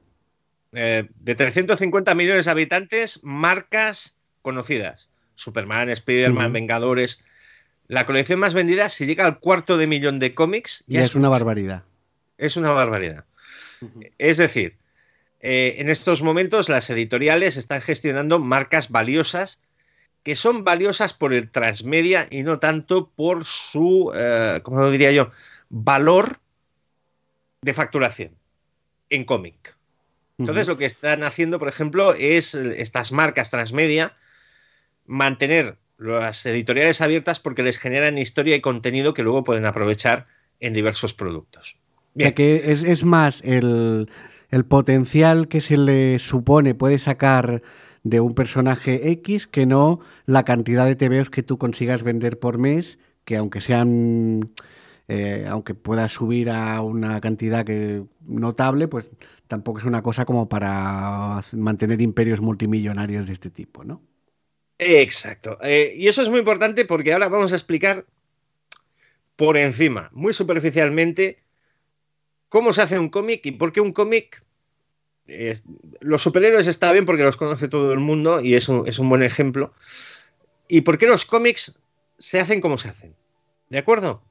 Eh, de 350 millones de habitantes, marcas conocidas. Superman, Spider-Man, Vengadores. La colección más vendida, si llega al cuarto de millón de cómics, ya, es una barbaridad. Es una barbaridad. Es decir, eh, en estos momentos las editoriales están gestionando marcas valiosas que son valiosas por el transmedia y no tanto por su, eh, ¿cómo lo diría yo?, valor de facturación en cómic. Entonces, lo que están haciendo, por ejemplo, es estas marcas transmedia mantener las editoriales abiertas porque les generan historia y contenido que luego pueden aprovechar en diversos productos. Bien. que es, más el, potencial que se le supone puede sacar de un personaje X que no la cantidad de TVOs que tú consigas vender por mes, que aunque sean eh, aunque pueda subir a una cantidad que notable, pues tampoco es una cosa como para mantener imperios multimillonarios de este tipo, ¿no? Exacto. Eh, y eso es muy importante porque ahora vamos a explicar por encima, muy superficialmente, cómo se hace un cómic y por qué un cómic. Los superhéroes está bien porque los conoce todo el mundo y es un, es un buen ejemplo. ¿Y por qué los cómics se hacen como se hacen? ¿De acuerdo?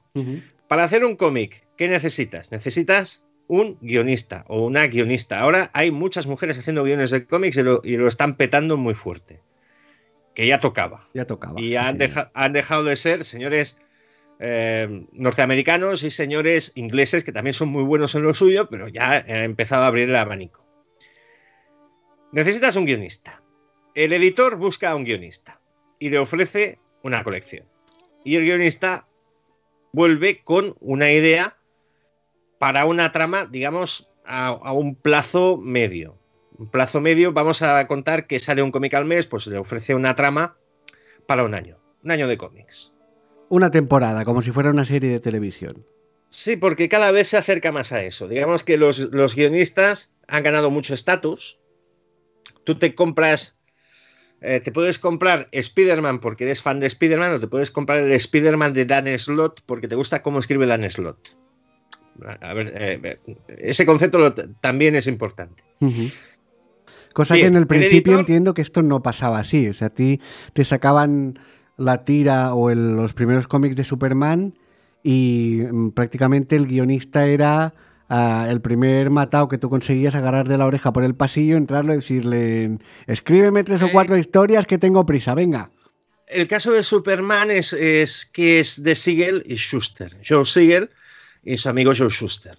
Para hacer un cómic, ¿qué necesitas? Necesitas un guionista o una guionista. Ahora hay muchas mujeres haciendo guiones de cómics y lo, están petando muy fuerte. Que ya tocaba. Ya tocaba. Y han, han dejado de ser, señores, eh, norteamericanos y señores ingleses que también son muy buenos en lo suyo, pero ya ha empezado a abrir el abanico. Necesitas un guionista. El editor busca a un guionista y le ofrece una colección. Y el guionista vuelve con una idea para una trama, digamos, a, un plazo medio. Un plazo medio, vamos a contar que sale un cómic al mes, pues le ofrece una trama para un año, un año de cómics. Una temporada, como si fuera una serie de televisión. Sí, porque cada vez se acerca más a eso. Digamos que los, los guionistas han ganado mucho estatus. Tú te compras eh, te puedes comprar Spider-Man porque eres fan de Spider-Man o te puedes comprar el Spider-Man de Dan Slott porque te gusta cómo escribe Dan Slott. A ver, eh, ese concepto también es importante. Cosa que en el principio entiendo que esto no pasaba así. O sea, a ti te sacaban la tira o los primeros cómics de Superman y mm, prácticamente el guionista era el primer matado que tú conseguías agarrar de la oreja por el pasillo, entrarlo y decirle, escríbeme tres o cuatro historias que tengo prisa, venga. El caso de Superman es, es que es de Siegel y Schuster. Joe Siegel y su amigo Joe Schuster.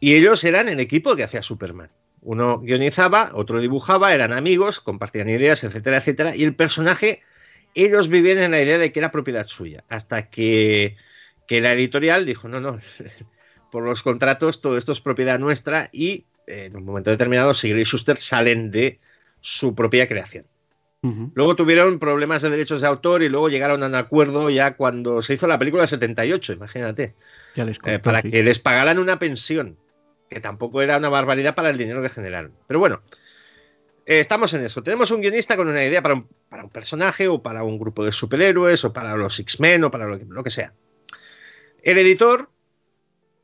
Y ellos eran el equipo que hacía Superman. Uno guionizaba, otro dibujaba, eran amigos, compartían ideas, etcétera, etcétera. Y el personaje, ellos vivían en la idea de que era propiedad suya. Hasta que, que la editorial dijo, no, no, por los contratos, todo esto es propiedad nuestra y eh, en un momento determinado Sigrid y Schuster salen de su propia creación. Luego tuvieron problemas de derechos de autor y luego llegaron a un acuerdo ya cuando se hizo la película 78, imagínate, eh, para que les pagaran una pensión, que tampoco era una barbaridad para el dinero que generaron. Pero bueno, eh, estamos en eso. Tenemos un guionista con una idea para un, para un, personaje o para un grupo de superhéroes o para los X-Men o para lo que sea. El editor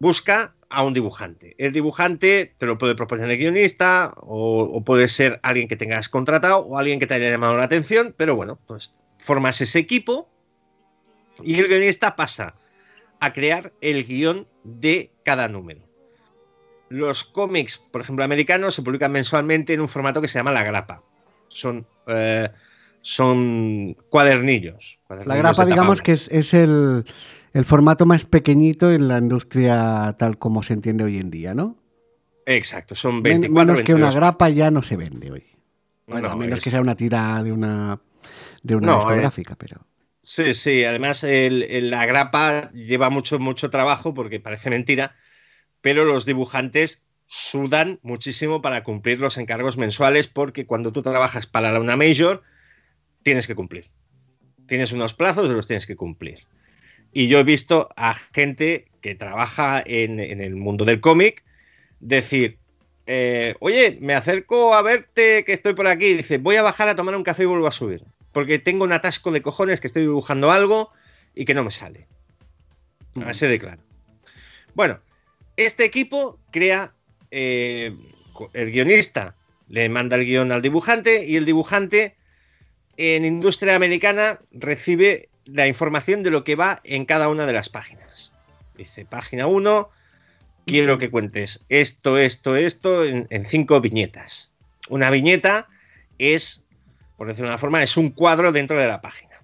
busca a un dibujante. El dibujante te lo puede proponer el guionista o, puede ser alguien que tengas contratado o alguien que te haya llamado la atención, pero bueno, pues formas ese equipo y el guionista pasa a crear el guion de cada número. Los cómics, por ejemplo, americanos, se publican mensualmente en un formato que se llama la grapa. Son, eh, son cuadernillos, La grapa, digamos que es el el formato más pequeñito en la industria tal como se entiende hoy en día, ¿no? Exacto, son 24 Menos que una grapa ya no se vende hoy. Bueno, a menos que sea una tira de una de una eh, pero. Sí, sí, además la grapa lleva mucho, mucho trabajo porque parece mentira, pero los dibujantes sudan muchísimo para cumplir los encargos mensuales porque cuando tú trabajas para una major tienes que cumplir. Tienes unos plazos y los tienes que cumplir. Y yo he visto a gente que trabaja en, el mundo del cómic decir, eh, oye, me acerco a verte que estoy por aquí. Y dice, voy a bajar a tomar un café y vuelvo a subir. Porque tengo un atasco de cojones que estoy dibujando algo y que no me sale. Así de claro. Bueno, este equipo crea eh, el guionista, le manda el guion al dibujante y el dibujante en industria americana recibe la información de lo que va en cada una de las páginas. Dice, página 1, quiero que cuentes esto, esto, esto en, cinco viñetas. Una viñeta es, por decirlo de una forma, es un cuadro dentro de la página.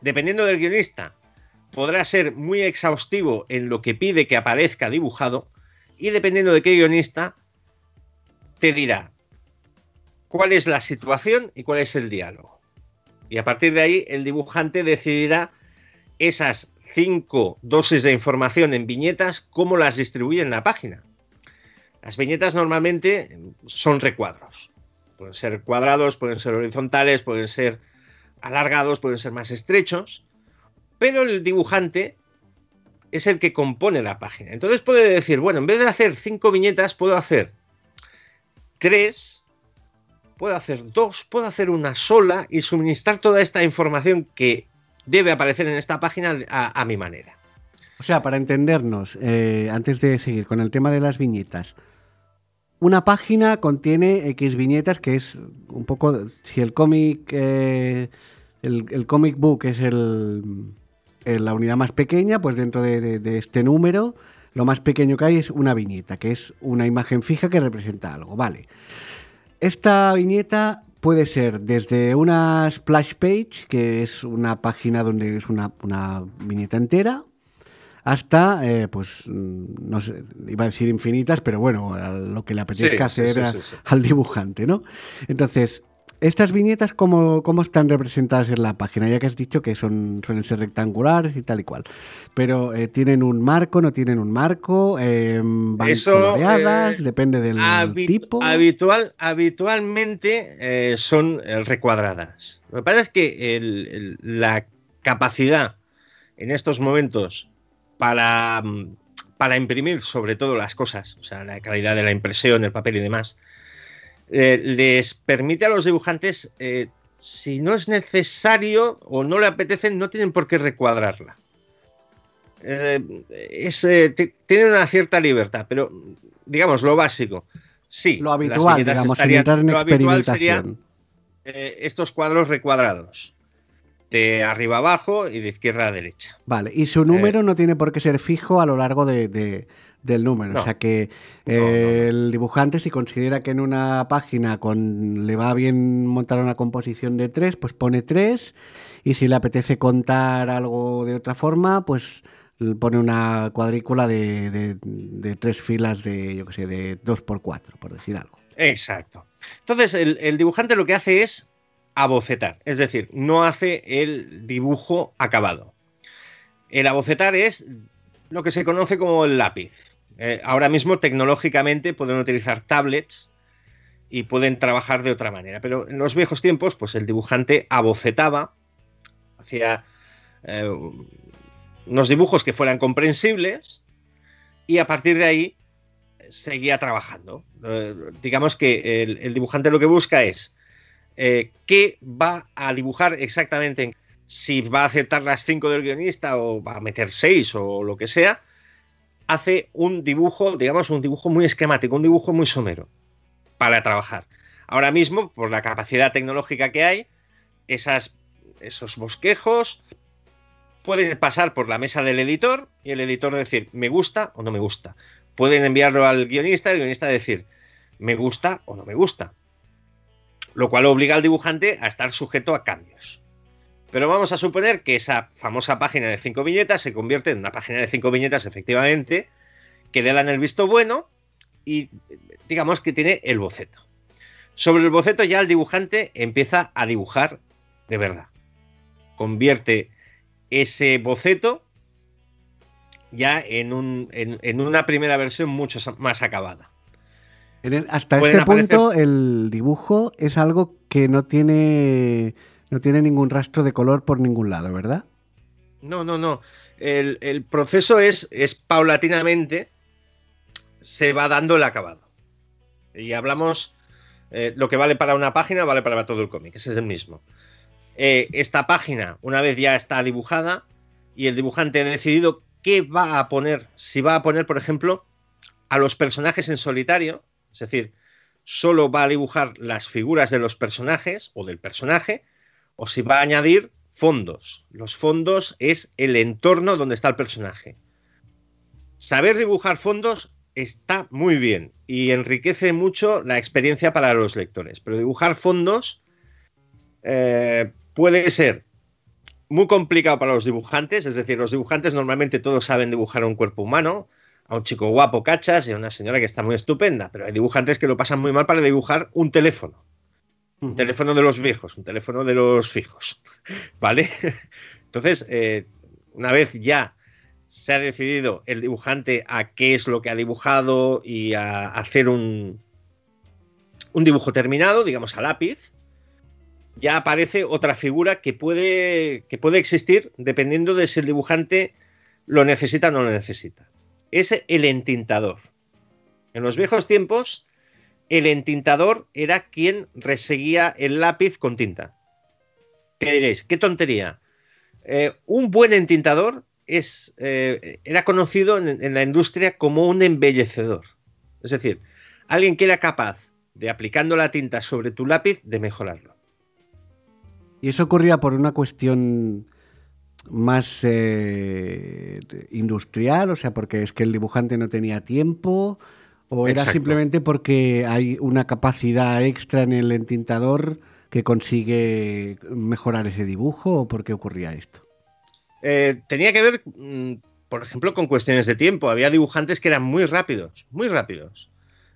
Dependiendo del guionista, podrá ser muy exhaustivo en lo que pide que aparezca dibujado y dependiendo de qué guionista, te dirá cuál es la situación y cuál es el diálogo. Y a partir de ahí, el dibujante decidirá esas cinco dosis de información en viñetas, cómo las distribuye en la página. Las viñetas normalmente son recuadros. Pueden ser cuadrados, pueden ser horizontales, pueden ser alargados, pueden ser más estrechos, pero el dibujante es el que compone la página. Entonces puede decir, bueno, en vez de hacer cinco viñetas, puedo hacer tres puedo hacer dos, puedo hacer una sola y suministrar toda esta información que debe aparecer en esta página a, mi manera. O sea, para entendernos, eh, antes de seguir con el tema de las viñetas, una página contiene X viñetas, que es un poco, si el cómic, eh, el, comic book es el, la unidad más pequeña, pues dentro de, de, este número, lo más pequeño que hay es una viñeta, que es una imagen fija que representa algo, vale. Esta viñeta puede ser desde una splash page, que es una página donde es una, una viñeta entera, hasta, eh, pues, mm, no sé, iba a decir infinitas, pero bueno, lo que le apetezca hacer al dibujante, ¿no? Entonces, estas viñetas, ¿cómo, ¿cómo, están representadas en la página? Ya que has dicho que son suelen ser rectangulares y tal y cual. Pero eh, ¿tienen un marco, no tienen un marco? Eh, ¿Van Eso, depende del tipo. Habitual, habitualmente son recuadradas. Lo que pasa es que la capacidad en estos momentos para, mm, para imprimir sobre todo las cosas, o sea, la calidad de la impresión, el papel y demás, eh, les permite a los dibujantes, eh, si no es necesario o no le apetecen, no tienen por qué recuadrarla. Eh, tienen una cierta libertad, pero digamos lo básico. Sí, lo habitual, digamos, en lo habitual sería estos cuadros recuadrados de arriba abajo y de izquierda a derecha. Vale, y su número eh, no tiene por qué ser fijo a lo largo de, del número. O sea que eh, el dibujante, si considera que en una página con, le va bien montar una composición de tres, pues pone tres. Y si le apetece contar algo de otra forma, pues pone una cuadrícula de, de, tres filas de, yo qué sé, de dos por cuatro, por decir algo. Exacto. Entonces, el dibujante lo que hace es abocetar, es decir, no hace el dibujo acabado. El abocetar es lo que se conoce como el lápiz. Eh, ahora mismo tecnológicamente pueden utilizar tablets y pueden trabajar de otra manera, pero en los viejos tiempos, pues el dibujante abocetaba, hacía eh, unos dibujos que fueran comprensibles y a partir de ahí seguía trabajando. Eh, digamos que el dibujante lo que busca es qué va a dibujar exactamente, si va a aceptar las cinco del guionista o va a meter seis o lo que sea, hace un dibujo, digamos, un dibujo muy esquemático, un dibujo muy somero para trabajar. Ahora mismo, por la capacidad tecnológica que hay, esos bosquejos pueden pasar por la mesa del editor y el editor decir me gusta o no me gusta. Pueden enviarlo al guionista y el guionista decir me gusta o no me gusta lo cual obliga al dibujante a estar sujeto a cambios. Pero vamos a suponer que esa famosa página de cinco viñetas se convierte en una página de cinco viñetas, efectivamente, que le dan el visto bueno y digamos que tiene el boceto. Sobre el boceto ya el dibujante empieza a dibujar de verdad. Convierte ese boceto ya en, una primera versión mucho más acabada hasta este punto el dibujo es algo que no tiene, no tiene ningún rastro de color por ningún lado, ¿verdad? No, no, no. El, proceso es, es paulatinamente, se va dando el acabado. Y hablamos, eh, lo que vale para una página vale para todo el cómic, ese es el mismo. Eh, esta página, una vez ya está dibujada y el dibujante ha decidido qué va a poner, si va a poner, por ejemplo, a los personajes en solitario, es decir, solo va a dibujar las figuras de los personajes o del personaje, o si va a añadir fondos. Los fondos es el entorno donde está el personaje. Saber dibujar fondos está muy bien y enriquece mucho la experiencia para los lectores, pero dibujar fondos eh, puede ser muy complicado para los dibujantes, es decir, los dibujantes normalmente todos saben dibujar un cuerpo humano, a un chico guapo cachas y a una señora que está muy estupenda, pero hay dibujantes que lo pasan muy mal para dibujar un teléfono. Un teléfono de los viejos, un teléfono de los fijos. ¿Vale? Entonces, eh, una vez ya se ha decidido el dibujante a qué es lo que ha dibujado y a hacer un, un dibujo terminado, digamos a lápiz, ya aparece otra figura que puede, que puede existir dependiendo de si el dibujante lo necesita o no lo necesita es el entintador. En los viejos tiempos, el entintador era quien reseguía el lápiz con tinta. ¿Qué diréis? ¿Qué tontería? Eh, un buen entintador es, eh, era conocido en, la industria como un embellecedor. Es decir, alguien que era capaz de aplicando la tinta sobre tu lápiz de mejorarlo. Y eso ocurría por una cuestión más eh, industrial, o sea, porque es que el dibujante no tenía tiempo, o era simplemente porque hay una capacidad extra en el entintador que consigue mejorar ese dibujo o por qué ocurría esto? Eh, tenía que ver, mm, por ejemplo, con cuestiones de tiempo. Había dibujantes que eran muy rápidos, muy rápidos.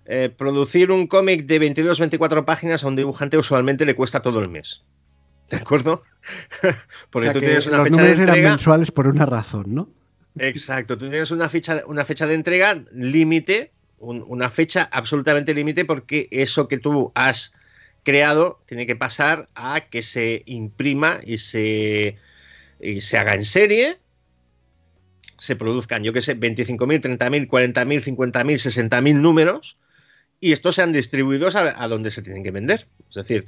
Eh, producir un cómic de 22-24 páginas a un dibujante usualmente le cuesta todo el mes. ¿De acuerdo? Porque tú tienes una fecha de entrega. Eran mensuales por una razón, ¿no? Exacto, tú tienes una fecha, una fecha de entrega límite, una fecha absolutamente límite, porque eso que tú has creado tiene que pasar a que se imprima y se, y se haga en serie, se produzcan, yo qué sé, 25.000, 30.000, 40.000, 50.000, 60.000 números y estos sean distribuidos a, donde se tienen que vender. Es decir,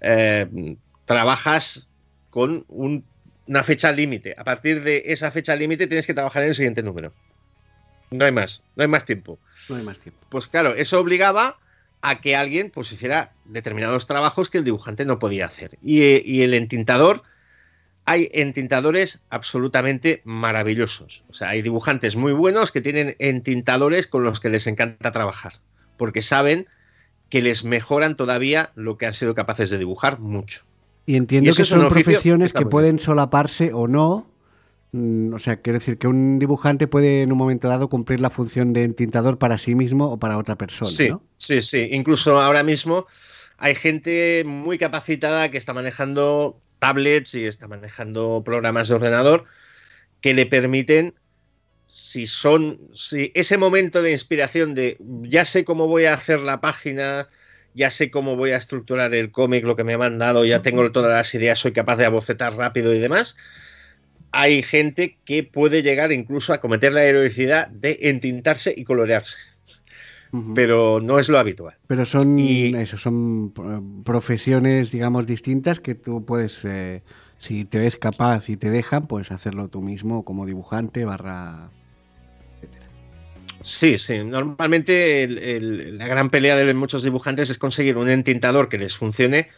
eh, trabajas con una fecha límite. A partir de esa fecha límite tienes que trabajar en el siguiente número. No hay más, no hay más tiempo. No hay más tiempo. Pues claro, eso obligaba a que alguien pues hiciera determinados trabajos que el dibujante no podía hacer. Y, el entintador, hay entintadores absolutamente maravillosos. O sea, hay dibujantes muy buenos que tienen entintadores con los que les encanta trabajar, porque saben que les mejoran todavía lo que han sido capaces de dibujar mucho. Y entiendo que son profesiones que pueden solaparse o no. Mm, o sea, quiero decir que un dibujante puede en un momento dado cumplir la función de entintador para sí mismo o para otra persona. Sí, sí, sí. Incluso ahora mismo hay gente muy capacitada que está manejando tablets y está manejando programas de ordenador que le permiten si son si ese momento de inspiración de ya sé cómo voy a hacer la página ya sé cómo voy a estructurar el cómic, lo que me ha mandado, ya tengo todas las ideas, soy capaz de abocetar rápido y demás. Hay gente que puede llegar incluso a cometer la heroicidad de entintarse y colorearse. Pero no es lo habitual. Pero son eso, son eh, profesiones, digamos, distintas que tú puedes, eh, si te ves capaz y te dejan, puedes hacerlo tú mismo como dibujante barra Sí, sí. Normalmente la gran pelea de muchos dibujantes es conseguir un entintador que les funcione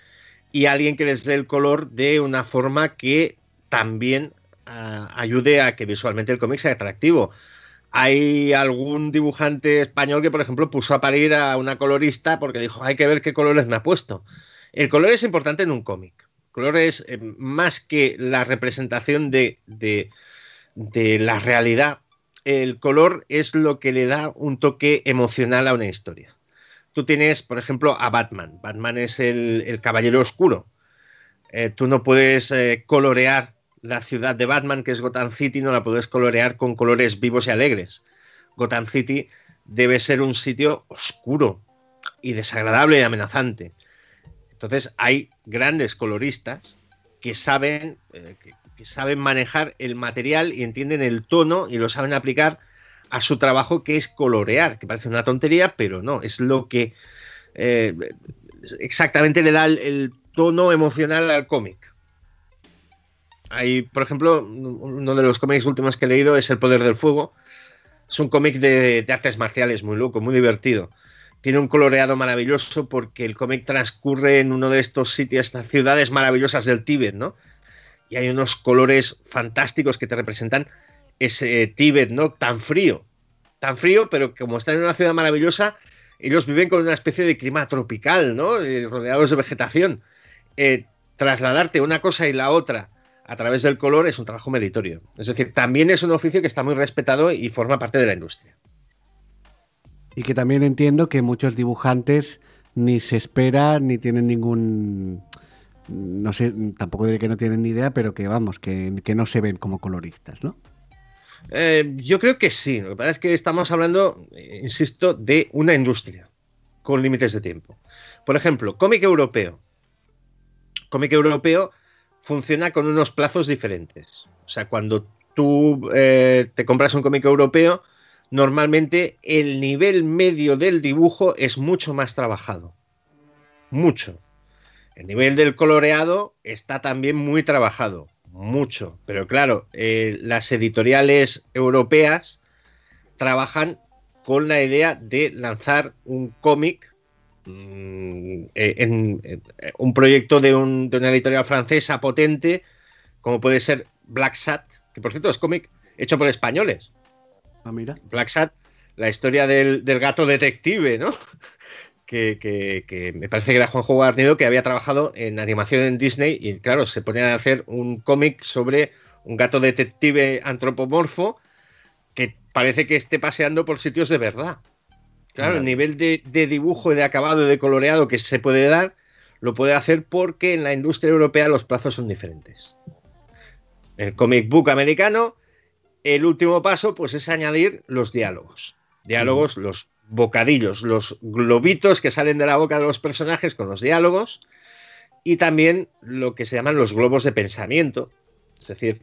y alguien que les dé el color de una forma que también ayude a que visualmente el cómic sea atractivo. Hay algún dibujante español que, por ejemplo, puso a parir a una colorista porque dijo, hay que ver qué colores me ha puesto. El color es importante en un cómic. El color es eh, más que la representación de, de la realidad el color es lo que le da un toque emocional a una historia. Tú tienes, por ejemplo, a Batman. Batman es el, caballero oscuro. Eh, tú no puedes eh, colorear la ciudad de Batman, que es Gotham City, no la puedes colorear con colores vivos y alegres. Gotham City debe ser un sitio oscuro y desagradable y amenazante. Entonces hay grandes coloristas que saben, eh, que saben manejar el material y entienden el tono y lo saben aplicar a su trabajo que es colorear, que parece una tontería, pero no, es lo que eh, exactamente le da el, tono emocional al cómic. Hay, por ejemplo, uno de los cómics últimos que he leído es El Poder del Fuego. Es un cómic de, artes marciales muy loco, muy divertido tiene un coloreado maravilloso porque el cómic transcurre en uno de estos sitios, estas ciudades maravillosas del Tíbet, ¿no? y hay unos colores fantásticos que te representan ese Tíbet, ¿no? Tan frío, tan frío, pero como están en una ciudad maravillosa, ellos viven con una especie de clima tropical, ¿no? Eh, rodeados de vegetación. Eh, trasladarte una cosa y la otra a través del color es un trabajo meritorio. Es decir, también es un oficio que está muy respetado y forma parte de la industria. Y que también entiendo que muchos dibujantes ni se esperan ni tienen ningún no sé, tampoco diré que no tienen ni idea, pero que vamos, que, no se ven como coloristas, ¿no? Eh, yo creo que sí. Lo que pasa es que estamos hablando, eh, insisto, de una industria con límites de tiempo. Por ejemplo, cómic europeo. Cómic europeo funciona con unos plazos diferentes. O sea, cuando tú eh, te compras un cómic europeo, normalmente el nivel medio del dibujo es mucho más trabajado. Mucho. El nivel del coloreado está también muy trabajado, mucho. Pero claro, eh, las editoriales europeas trabajan con la idea de lanzar un cómic, mm, eh, en, eh, un proyecto de, una editorial francesa potente, como puede ser Black Sat, que por cierto es cómic hecho por españoles. Ah, mira. Black Sat, la historia del, del gato detective, ¿no? que, me parece que era Juanjo Guarnido, que había trabajado en animación en Disney y claro, se ponía a hacer un cómic sobre un gato detective antropomorfo que parece que esté paseando por sitios de verdad. Claro, el nivel de, dibujo y de acabado y de coloreado que se puede dar, lo puede hacer porque en la industria europea los plazos son diferentes. El comic book americano, el último paso, pues es añadir los diálogos. Diálogos, los bocadillos, los globitos que salen de la boca de los personajes con los diálogos y también lo que se llaman los globos de pensamiento. Es decir,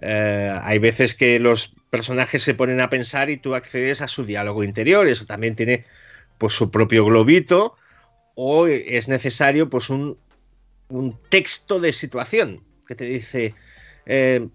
eh, hay veces que los personajes se ponen a pensar y tú accedes a su diálogo interior. Eso también tiene pues su propio globito o es necesario pues un, un texto de situación que te dice eh,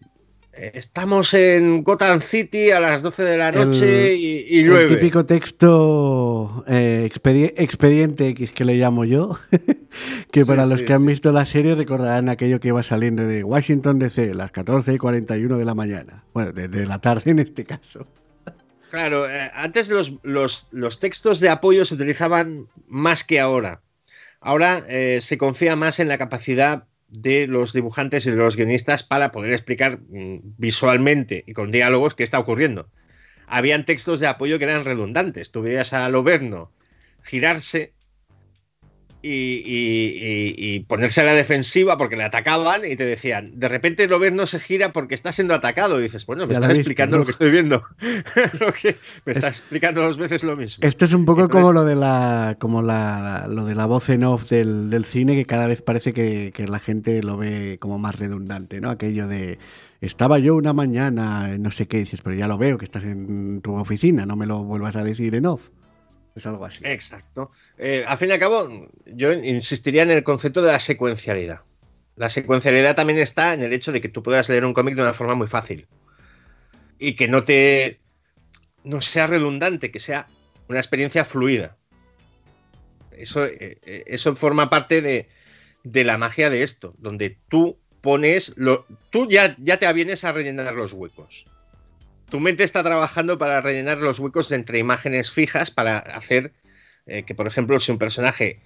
Estamos en Gotham City a las 12 de la noche y, llueve. El típico texto eh, expediente X que le llamo yo, que para los que han visto la serie recordarán aquello que iba saliendo de Washington DC, las 14 y 41 de la mañana. Bueno, de, la tarde en este caso. Claro, eh, antes los, los, textos de apoyo se utilizaban más que ahora. Ahora eh, se confía más en la capacidad de los dibujantes y de los guionistas para poder explicar mm, visualmente y con diálogos qué está ocurriendo. Habían textos de apoyo que eran redundantes. Tú veías a Loberno girarse y, ponerse a la defensiva porque le atacaban y te decían, de repente Loberno se gira porque está siendo atacado. Y dices, bueno, me estás explicando lo que estoy viendo. me estás explicando dos veces lo mismo. Esto es un poco como lo de la como la, lo de la voz en off del, cine, que cada vez parece que, que, la gente lo ve como más redundante, ¿no? Aquello de estaba yo una mañana, no sé qué, dices, pero ya lo veo que estás en tu oficina, no me lo vuelvas a decir en off. Es algo así. Exacto. Eh, al fin y al cabo, yo insistiría en el concepto de la secuencialidad. La secuencialidad también está en el hecho de que tú puedas leer un cómic de una forma muy fácil. Y que no te. no sea redundante, que sea una experiencia fluida. Eso, eh, eso forma parte de, de, la magia de esto, donde tú pones. Lo, tú ya, ya te avienes a rellenar los huecos tu mente está trabajando para rellenar los huecos entre imágenes fijas para hacer eh, que, por ejemplo, si un personaje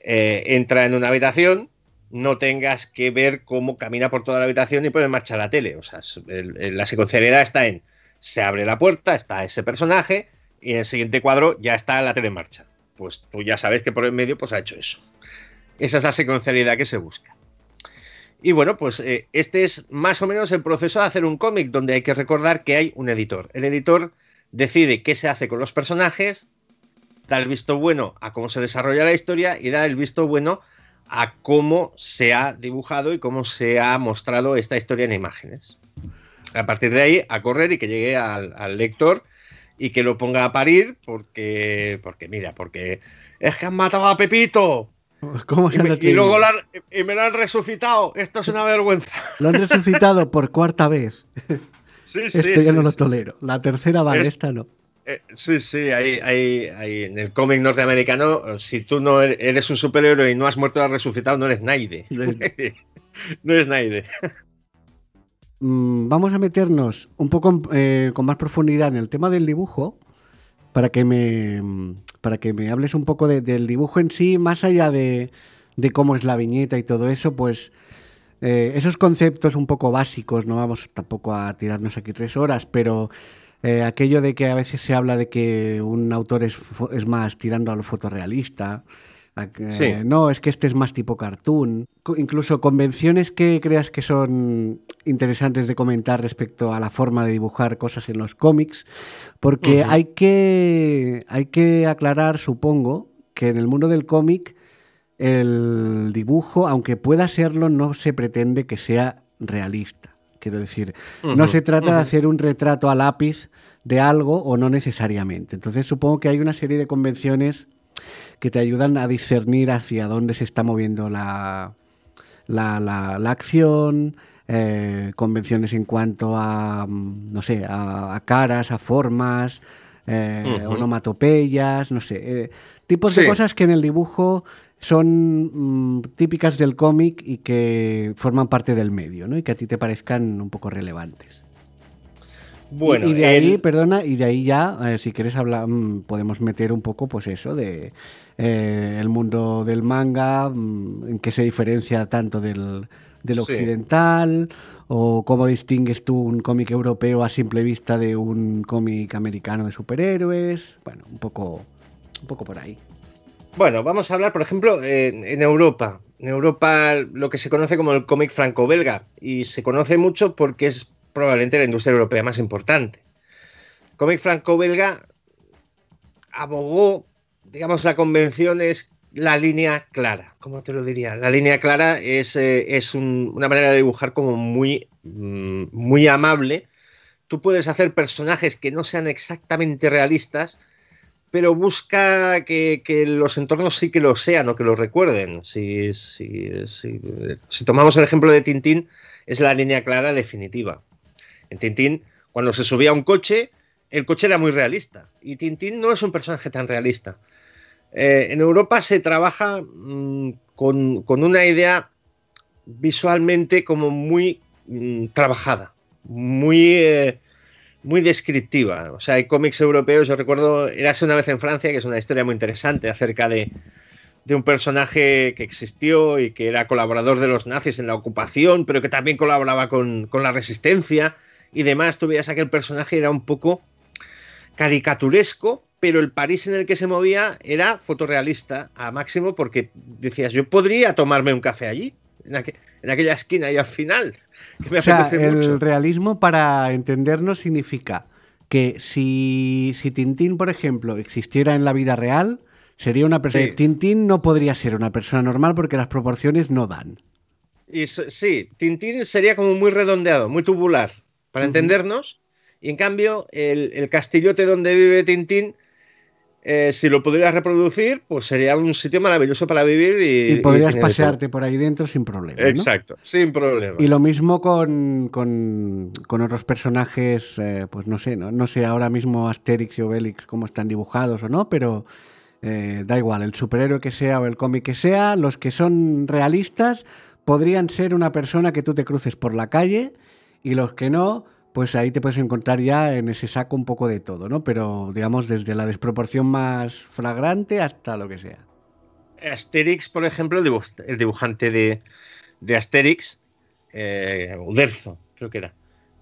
eh, entra en una habitación, no tengas que ver cómo camina por toda la habitación y pone en marcha la tele. O sea, la secuencialidad está en se abre la puerta, está ese personaje y en el siguiente cuadro ya está la tele en marcha. Pues tú ya sabes que por el medio pues ha hecho eso. Esa es la secuencialidad que se busca. Y bueno, pues eh, este es más o menos el proceso de hacer un cómic, donde hay que recordar que hay un editor. El editor decide qué se hace con los personajes, da el visto bueno a cómo se desarrolla la historia y da el visto bueno a cómo se ha dibujado y cómo se ha mostrado esta historia en imágenes. A partir de ahí, a correr y que llegue al, lector y que lo ponga a parir, porque, porque mira, porque es que han matado a Pepito, y, me, luego y me lo han resucitado. Esto es una vergüenza. Lo han resucitado por cuarta vez. Sí, sí. Esto ya no lo tolero. La tercera vale, esta no. Eh, sí, sí, ahí, ahí, en el cómic norteamericano, si tú no er-, eres un superhéroe y no has muerto o has resucitado, no eres Naide. no eres Naide. Mm, vamos a meternos un poco eh, con más profundidad en el tema del dibujo para que me para que me hables un poco del dibujo en sí, más allá de, cómo es la viñeta y todo eso, pues eh, esos conceptos un poco básicos, no vamos tampoco a tirarnos aquí tres horas, pero eh, aquello de que a veces se habla de que un autor es, es más tirando a lo fotorrealista, no, es que este es más tipo cartoon. Incluso convenciones que creas que son interesantes de comentar respecto a la forma de dibujar cosas en los cómics, porque hay, que, hay que aclarar, supongo, que en el mundo del cómic el dibujo, aunque pueda serlo, no se pretende que sea realista. Quiero decir, no se trata de hacer un retrato a lápiz de algo o no necesariamente. Entonces supongo que hay una serie de convenciones que te ayudan a discernir hacia dónde se está moviendo la, la, la, acción, eh, convenciones en cuanto a, mm, no sé, a, caras, a formas, eh, onomatopeyas, no sé, eh, tipos de cosas que en el dibujo son mm, típicas del cómic y que forman parte del medio, ¿no? Y que a ti te parezcan un poco relevantes. Bueno, y, de ahí, perdona, y de ahí ya, si quieres hablar, mm, podemos meter un poco, pues eso, de eh, el mundo del manga, en qué se diferencia tanto del, del occidental, o cómo distingues tú un cómic europeo a simple vista de un cómic americano de superhéroes, bueno, un poco, un poco por ahí. Bueno, vamos a hablar, por ejemplo, en Europa. En Europa lo que se conoce como el cómic franco-belga y se conoce mucho porque es probablemente la industria europea más importante. El cómic franco-belga abogó, digamos, la convención es la línea clara. ¿Cómo te lo diría? La línea clara es, eh, es una manera de dibujar como muy, mm, muy amable. Tú puedes hacer personajes que no sean exactamente realistas, pero busca que, los entornos sí que lo sean o que lo recuerden. Si, si, tomamos el ejemplo de Tintín, es la línea clara definitiva. En Tintín, cuando se subía a un coche, el coche era muy realista. Y Tintín no es un personaje tan realista. Eh, en Europa se trabaja mm, con, una idea visualmente como muy mm, trabajada, muy... Eh, muy descriptiva. O sea, hay cómics europeos, yo recuerdo, Érase una vez en Francia, que es una historia muy interesante acerca de, un personaje que existió y que era colaborador de los nazis en la ocupación, pero que también colaboraba con, la resistencia y demás. Tú veías que el personaje era un poco caricaturesco, pero el París en el que se movía era fotorrealista a máximo porque decías, yo podría tomarme un café allí, en, en aquella esquina y al final o sea, el realismo, para entendernos, significa que si, si Tintín, por ejemplo, existiera en la vida real, sería una persona. Tintín no podría ser una persona normal porque las proporciones no dan. Y, sí, Tintín sería como muy redondeado, muy tubular, para entendernos. Y en cambio, el, el castillote donde vive Tintín eh, si lo pudieras reproducir, pues sería un sitio maravilloso para vivir y, y podrías pasearte por ahí dentro sin problema. Exacto, sin problema. Y lo mismo con, con, otros personajes, eh, pues no sé, ¿no? no sé ahora mismo Asterix y Obelix cómo están dibujados o no, pero eh, da igual, el superhéroe que sea o el cómic que sea, los que son realistas podrían ser una persona que tú te cruces por la calle y los que no, pues ahí te puedes encontrar ya en ese saco un poco de todo, ¿no? Pero digamos desde la desproporción más flagrante hasta lo que sea. Asterix, por ejemplo, el dibujante de, de Asterix, eh, Uderzo, creo que era,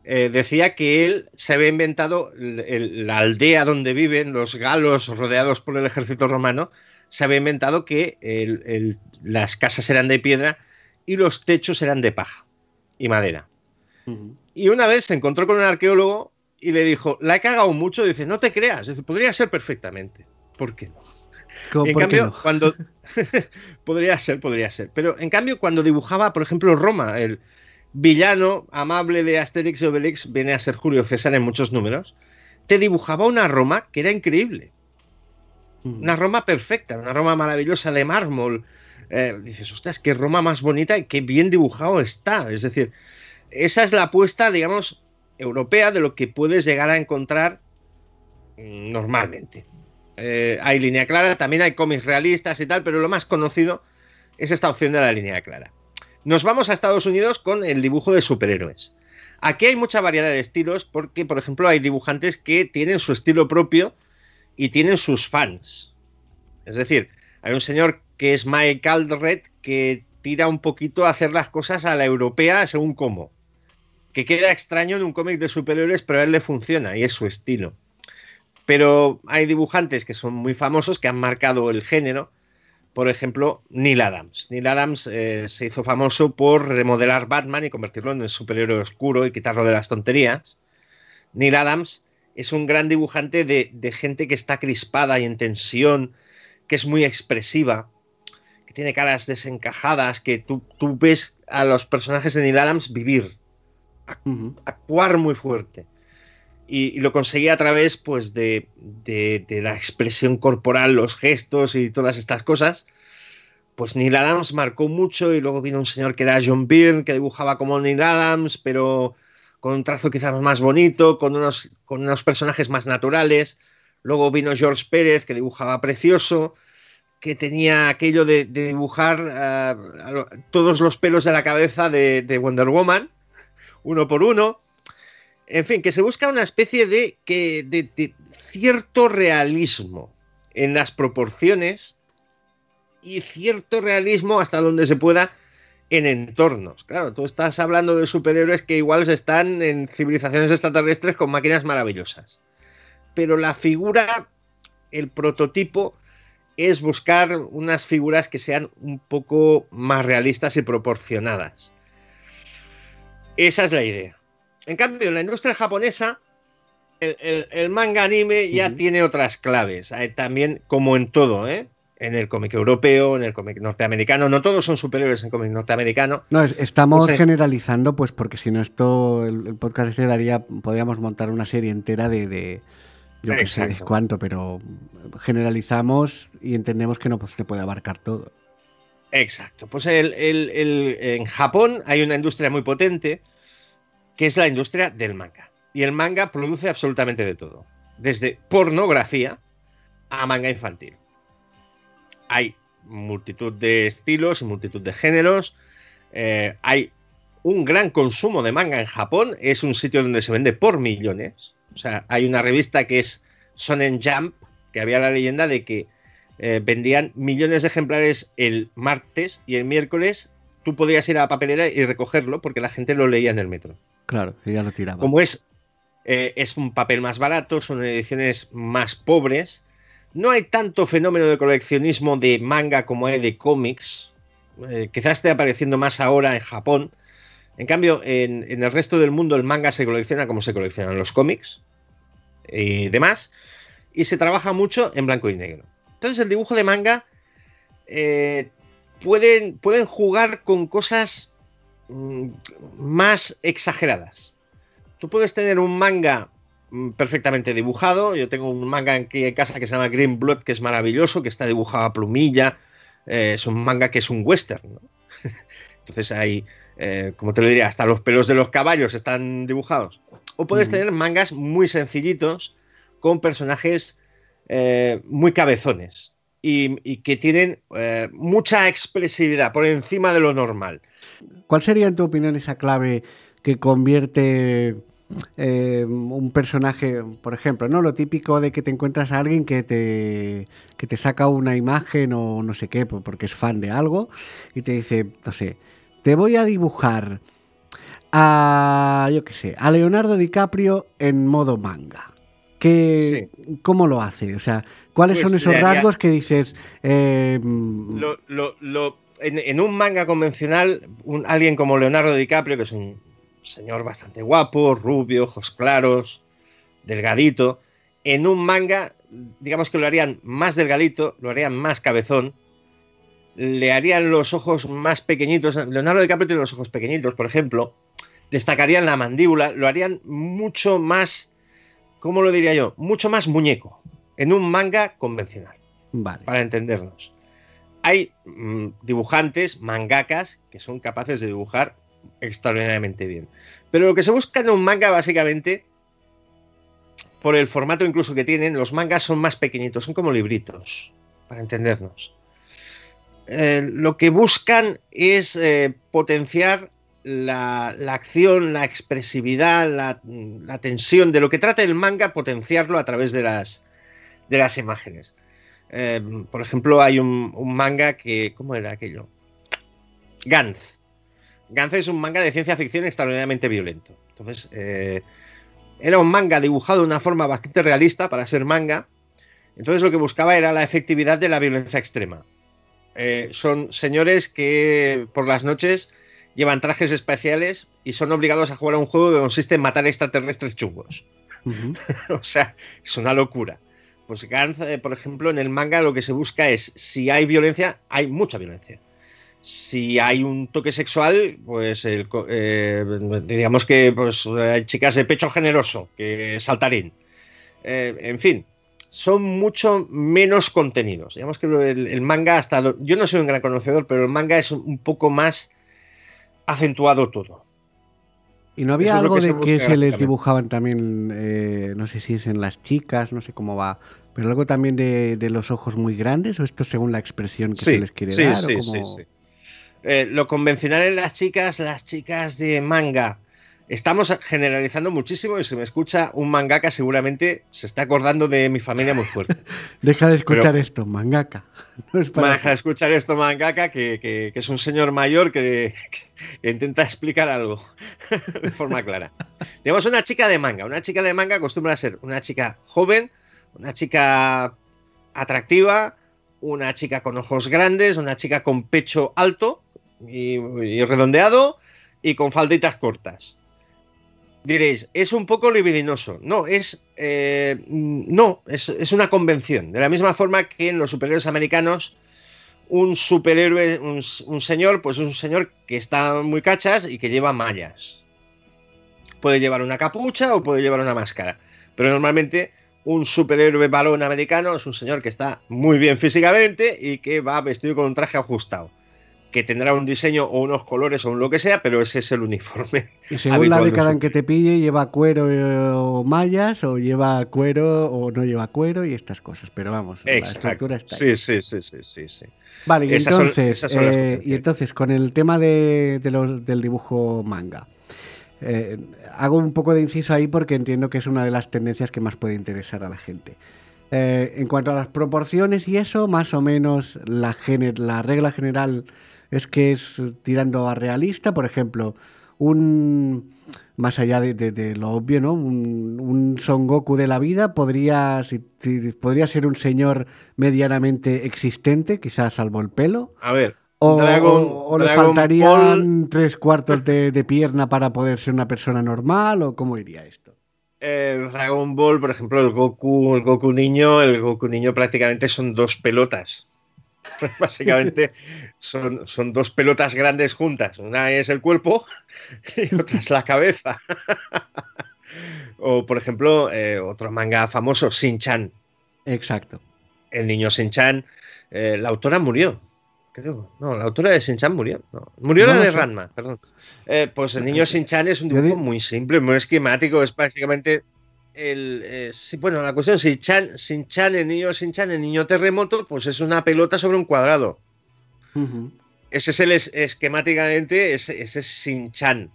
eh, decía que él se había inventado la aldea donde viven los galos rodeados por el ejército romano, se había inventado que las casas eran de piedra y los techos eran de paja y madera. Y una vez se encontró con un arqueólogo y le dijo, la he cagado mucho. dice, no te creas, podría ser perfectamente. ¿Por qué no? en cambio, cuando. podría ser, podría ser. Pero en cambio, cuando dibujaba, por ejemplo, Roma, el villano amable de Asterix y Obelix, viene a ser Julio César en muchos números, te dibujaba una Roma que era increíble. Mm. Una Roma perfecta, una Roma maravillosa de mármol. Eh, dices, ostras, qué Roma más bonita y qué bien dibujado está. Es decir, esa es la apuesta, digamos, europea de lo que puedes llegar a encontrar mm, normalmente. Eh, hay línea clara, también hay cómics realistas y tal, pero lo más conocido es esta opción de la línea clara. Nos vamos a Estados Unidos con el dibujo de superhéroes. Aquí hay mucha variedad de estilos porque, por ejemplo, hay dibujantes que tienen su estilo propio y tienen sus fans. Es decir, hay un señor que es Mike Aldred que tira un poquito a hacer las cosas a la europea según cómo que queda extraño en un cómic de superhéroes, pero a él le funciona y es su estilo. Pero hay dibujantes que son muy famosos, que han marcado el género. Por ejemplo, Neil Adams. Neil Adams eh, se hizo famoso por remodelar Batman y convertirlo en el superhéroe oscuro y quitarlo de las tonterías. Neil Adams es un gran dibujante de, gente que está crispada y en tensión, que es muy expresiva, que tiene caras desencajadas, que tú, tú ves a los personajes de Neil Adams vivir actuar muy fuerte. Y, lo conseguía a través pues, de, la expresión corporal, los gestos y todas estas cosas. Pues Neil Adams marcó mucho y luego vino un señor que era John Byrne, que dibujaba como Neil Adams, pero con un trazo quizás más bonito, con unos, con unos personajes más naturales. Luego vino George Pérez, que dibujaba precioso, que tenía aquello de, dibujar ah, todos los pelos de la cabeza de Wonder Woman uno por uno. En fin, que se busca una especie de, que, de, cierto realismo en las proporciones y cierto realismo hasta donde se pueda en entornos. Claro, tú estás hablando de superhéroes que igual están en civilizaciones extraterrestres con máquinas maravillosas. Pero la figura, el prototipo, es buscar unas figuras que sean un poco más realistas y proporcionadas. Esa es la idea. En cambio, en la industria japonesa, el, manga anime ya tiene otras claves. También, como en todo, ¿eh? en el cómic europeo, en el cómic norteamericano. No todos son superiores en cómic norteamericano. No, estamos generalizando, pues porque si no esto, el, podcast este daría, podríamos montar una serie entera de, de yo no sé cuánto, pero generalizamos y entendemos que no pues, se puede abarcar todo. Exacto. Pues el, en Japón hay una industria muy potente que es la industria del manga. Y el manga produce absolutamente de todo. Desde pornografía a manga infantil. Hay multitud de estilos y multitud de géneros. Eh, hay un gran consumo de manga en Japón. Es un sitio donde se vende por millones. O sea, hay una revista que es Sonen Jump, que había la leyenda de que eh, vendían millones de ejemplares el martes y el miércoles tú podías ir a la papelera y recogerlo porque la gente lo leía en el metro. Claro, y ya lo tiraba. Como es, eh, es un papel más barato, son ediciones más pobres. No hay tanto fenómeno de coleccionismo de manga como hay de cómics. Eh, quizás esté apareciendo más ahora en Japón. En cambio, en, el resto del mundo el manga se colecciona como se coleccionan los cómics y demás. Y se trabaja mucho en blanco y negro. Entonces el dibujo de manga eh, pueden, pueden jugar con cosas Mm, más exageradas. Tú puedes tener un manga mm, perfectamente dibujado. Yo tengo un manga aquí en casa que se llama Green Blood, que es maravilloso, que está dibujado a plumilla. Eh, es un manga que es un western. Entonces hay, eh, como te lo diría, hasta los pelos de los caballos están dibujados. O puedes tener mangas muy sencillitos con personajes eh, muy cabezones y que tienen mucha expresividad por encima de lo normal. ¿Cuál sería, en tu opinión, esa clave que convierte eh, un personaje, por ejemplo, ¿no? Lo típico de que te encuentras a alguien que te, que te saca una imagen o no sé qué, porque es fan de algo, y te dice, no sé, te voy a dibujar a, yo qué sé, a Leonardo DiCaprio en modo manga. ¿Qué, ¿Cómo lo hace? O sea, ¿cuáles pues son esos rasgos que dices? Eh, lo, lo en, un manga convencional, un, alguien como Leonardo DiCaprio, que es un señor bastante guapo, rubio, ojos claros, delgadito, en un manga, digamos que lo harían más delgadito, lo harían más cabezón, le harían los ojos más pequeñitos. Leonardo DiCaprio tiene los ojos pequeñitos, por ejemplo, destacarían la mandíbula, lo harían mucho más, ¿cómo lo diría yo? Mucho más muñeco, en un manga convencional. Vale. Para entendernos hay mm, dibujantes, mangakas, que son capaces de dibujar extraordinariamente bien. Pero lo que se busca en un manga, básicamente, por el formato incluso que tienen, los mangas son más pequeñitos, son como libritos, para entendernos. Eh, lo que buscan es eh, potenciar la, acción, la expresividad, la, tensión de lo que trata el manga, potenciarlo a través de las, de las imágenes. Em, por ejemplo, hay un, manga que. ¿Cómo era aquello? Gantz. Gantz es un manga de ciencia ficción extraordinariamente violento. Entonces, eh, era un manga dibujado de una forma bastante realista para ser manga. Entonces, lo que buscaba era la efectividad de la violencia extrema. Eh, son señores que por las noches llevan trajes especiales y son obligados a jugar a un juego que consiste en matar extraterrestres chungos. o sea, es una locura. Pues Gantz, eh, por ejemplo, en el manga lo que se busca es, si hay violencia, hay mucha violencia. Si hay un toque sexual, pues eh, digamos que pues, hay chicas de pecho generoso, que saltarín. Eh, en fin, son mucho menos contenidos. Digamos que el, manga hasta... Yo no soy un gran conocedor, pero el manga es un poco más acentuado todo. ¿Y no había algo de que se les dibujaban también, no sé si es en las chicas, no sé cómo va, pero algo también de, los ojos muy grandes, o esto según la expresión que se les quiere dar. Sí, sí, eh, lo convencional en las chicas, las chicas de manga, Estamos generalizando muchísimo y si me escucha un mangaka seguramente se está acordando de mi familia muy fuerte. Deja de escuchar esto, mangaka. No Deja de escuchar esto, mangaka, que, es un señor mayor que, que intenta explicar algo de forma clara. Tenemos una chica de manga. Una chica de manga acostumbra a ser una chica joven, una chica atractiva, una chica con ojos grandes, una chica con pecho alto y, redondeado y con falditas cortas. Diréis, es un poco libidinoso. No, es, eh, no es, una convención. De la misma forma que en los superhéroes americanos, un superhéroe, un señor, pues es un señor que está muy cachas y que lleva mallas. Puede llevar una capucha o puede llevar una máscara. Pero normalmente un superhéroe balón americano es un señor que está muy bien físicamente y que va vestido con un traje ajustado. Que tendrá un diseño o unos colores o un lo que sea, pero ese es el uniforme. Y según la década en que te pille, lleva cuero o mallas, o lleva cuero o no lleva cuero y estas cosas. Pero vamos, la estructura está ahí. Sí, sí, sí, sí, sí. Vale, y entonces, eh, y entonces, con el tema de, los, del dibujo manga. Eh, hago un poco de inciso ahí porque entiendo que es una de las tendencias que más puede interesar a la gente. Eh, en cuanto a las proporciones y eso, más o menos la, la regla general es que es tirando a realista, por ejemplo, un más allá de, lo obvio, ¿no? Un, Son Goku de la vida podría, podría ser un señor medianamente existente, quizás salvo el pelo. A ver, o, le faltarían tres cuartos de, pierna para poder ser una persona normal, o cómo iría esto? El Dragon Ball, por ejemplo, el Goku, el Goku niño, el Goku niño prácticamente son dos pelotas. Básicamente son, son dos pelotas grandes juntas. Una es el cuerpo y otra es la cabeza. o, por ejemplo, eh, otro manga famoso, Shin-Chan. Exacto. El niño Shin-Chan, eh, la autora murió no, la autora de Shin-Chan murió. Murió la de Ranma, perdón. Eh, pues el niño Shin-Chan es un dibujo muy simple, muy esquemático, es prácticamente el, eh, bueno, la cuestión es Shin Chan, el niño Shin-Chan, el niño terremoto, pues es una pelota sobre un cuadrado. Ese es el esquemáticamente, ese, es Shin-Chan.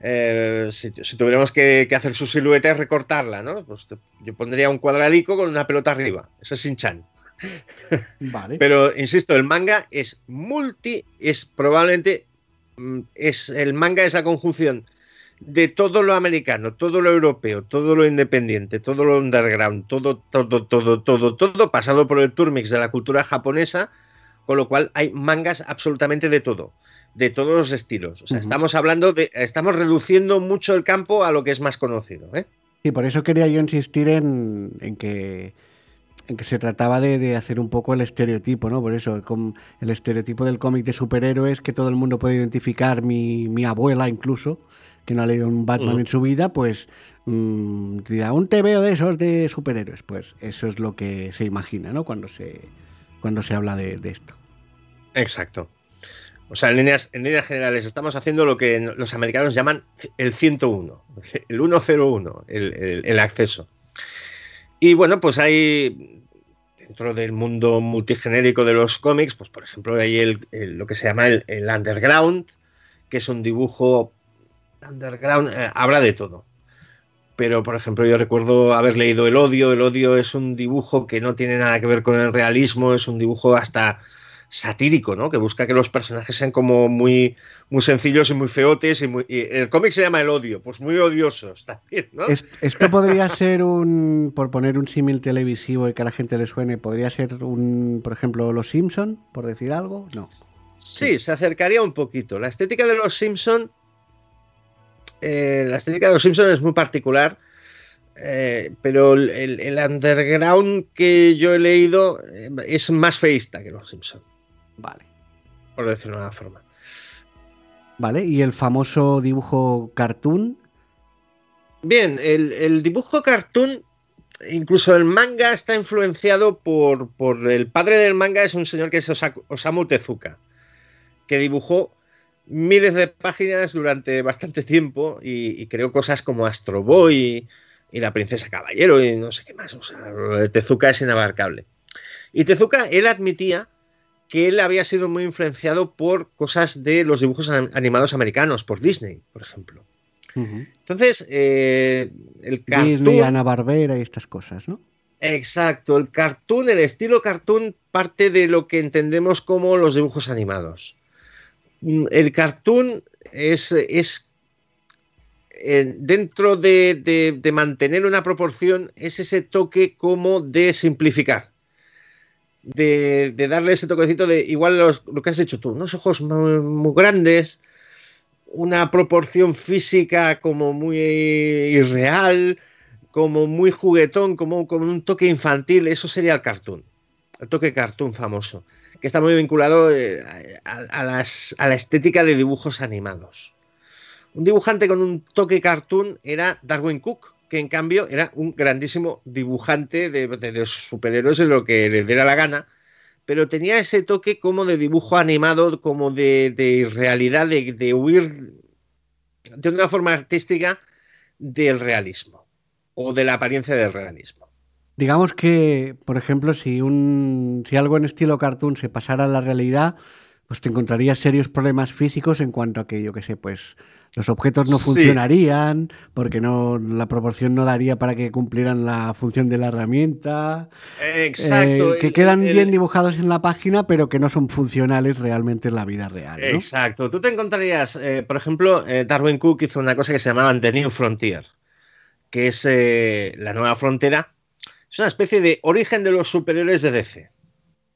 Eh, si, tuviéramos que, hacer su silueta y recortarla, ¿no? Pues yo pondría un cuadradico con una pelota arriba. Ese es Shin-Chan. Pero insisto, el manga es multi, es probablemente mm, es el manga es la conjunción de todo lo americano, todo lo europeo, todo lo independiente, todo lo underground, todo, todo, todo, todo, todo pasado por el turmix de la cultura japonesa, con lo cual hay mangas absolutamente de todo, de todos los estilos. O sea, estamos hablando de, estamos reduciendo mucho el campo a lo que es más conocido. ¿eh? Sí, por eso quería yo insistir en, en que en que se trataba de, hacer un poco el estereotipo, ¿no? Por eso, el estereotipo del cómic de superhéroes que todo el mundo puede identificar, mi, mi abuela incluso, que no ha leído un Batman en su vida, pues mmm, dirá, un TVO de esos de superhéroes. Pues eso es lo que se imagina, ¿no? Cuando se, cuando se habla de, esto. Exacto. O sea, en líneas, en líneas generales estamos haciendo lo que los americanos llaman el 101, el 101, el, el, el acceso. Y bueno, pues hay dentro del mundo multigenérico de los cómics, pues por ejemplo hay el, lo que se llama el, underground, que es un dibujo underground, eh, habla de todo. Pero por ejemplo yo recuerdo haber leído El odio, El odio es un dibujo que no tiene nada que ver con el realismo, es un dibujo hasta satírico, ¿no? Que busca que los personajes sean como muy, muy sencillos y muy feotes. Y, el cómic se llama El odio, pues muy odiosos también, ¿no? Esto podría ser un, por poner un símil televisivo y que a la gente le suene, podría ser un, por ejemplo, Los Simpson, por decir algo, no. Sí, se acercaría un poquito. La estética de Los Simpson, eh, la estética de Los Simpson es muy particular. Eh, pero el, underground que yo he leído eh, es más feísta que los Simpson. Vale. Por decirlo de una forma. Vale, ¿y el famoso dibujo cartoon? Bien, el, dibujo cartoon, incluso el manga está influenciado por, el padre del manga, es un señor que es Osamu Tezuka, que dibujó miles de páginas durante bastante tiempo y, y creó cosas como Astro Boy y, La Princesa Caballero y no sé qué más. O sea, Tezuka es inabarcable. Y Tezuka, él admitía que él había sido muy influenciado por cosas de los dibujos animados americanos, por Disney, por ejemplo. Entonces, eh, el cartoon... Disney, Ana Barbera y estas cosas, ¿no? Exacto, el cartoon, el estilo cartoon parte de lo que entendemos como los dibujos animados. Mm, el cartoon es, es eh, dentro de, mantener una proporción, es ese toque como de simplificar. De, darle ese toquecito de igual lo que has hecho tú, unos ojos muy, grandes, una proporción física como muy irreal, como muy juguetón, como, como un toque infantil, eso sería el cartoon, el toque cartoon famoso, que está muy vinculado eh, a, la estética de dibujos animados. Un dibujante con un toque cartoon era Darwin Cook, que en cambio era un grandísimo dibujante de, de, superhéroes en lo que le diera la gana, pero tenía ese toque como de dibujo animado, como de, de realidad, de huir de una forma artística del realismo o de la apariencia del realismo. Digamos que, por ejemplo, si, un, si algo en estilo cartoon se pasara a la realidad, pues te encontrarías serios problemas físicos en cuanto a que, yo qué sé, pues los objetos no funcionarían, porque no la proporción no daría para que cumplieran la función de la herramienta. Exacto. Eh, que quedan bien dibujados en la página, pero que no son funcionales realmente en la vida real. Exacto. Tú te encontrarías, eh, por ejemplo, eh, Darwin Cook hizo una cosa que se llamaba The New Frontier que es eh, La Nueva Frontera, es una especie de origen de los superhéroes de DC.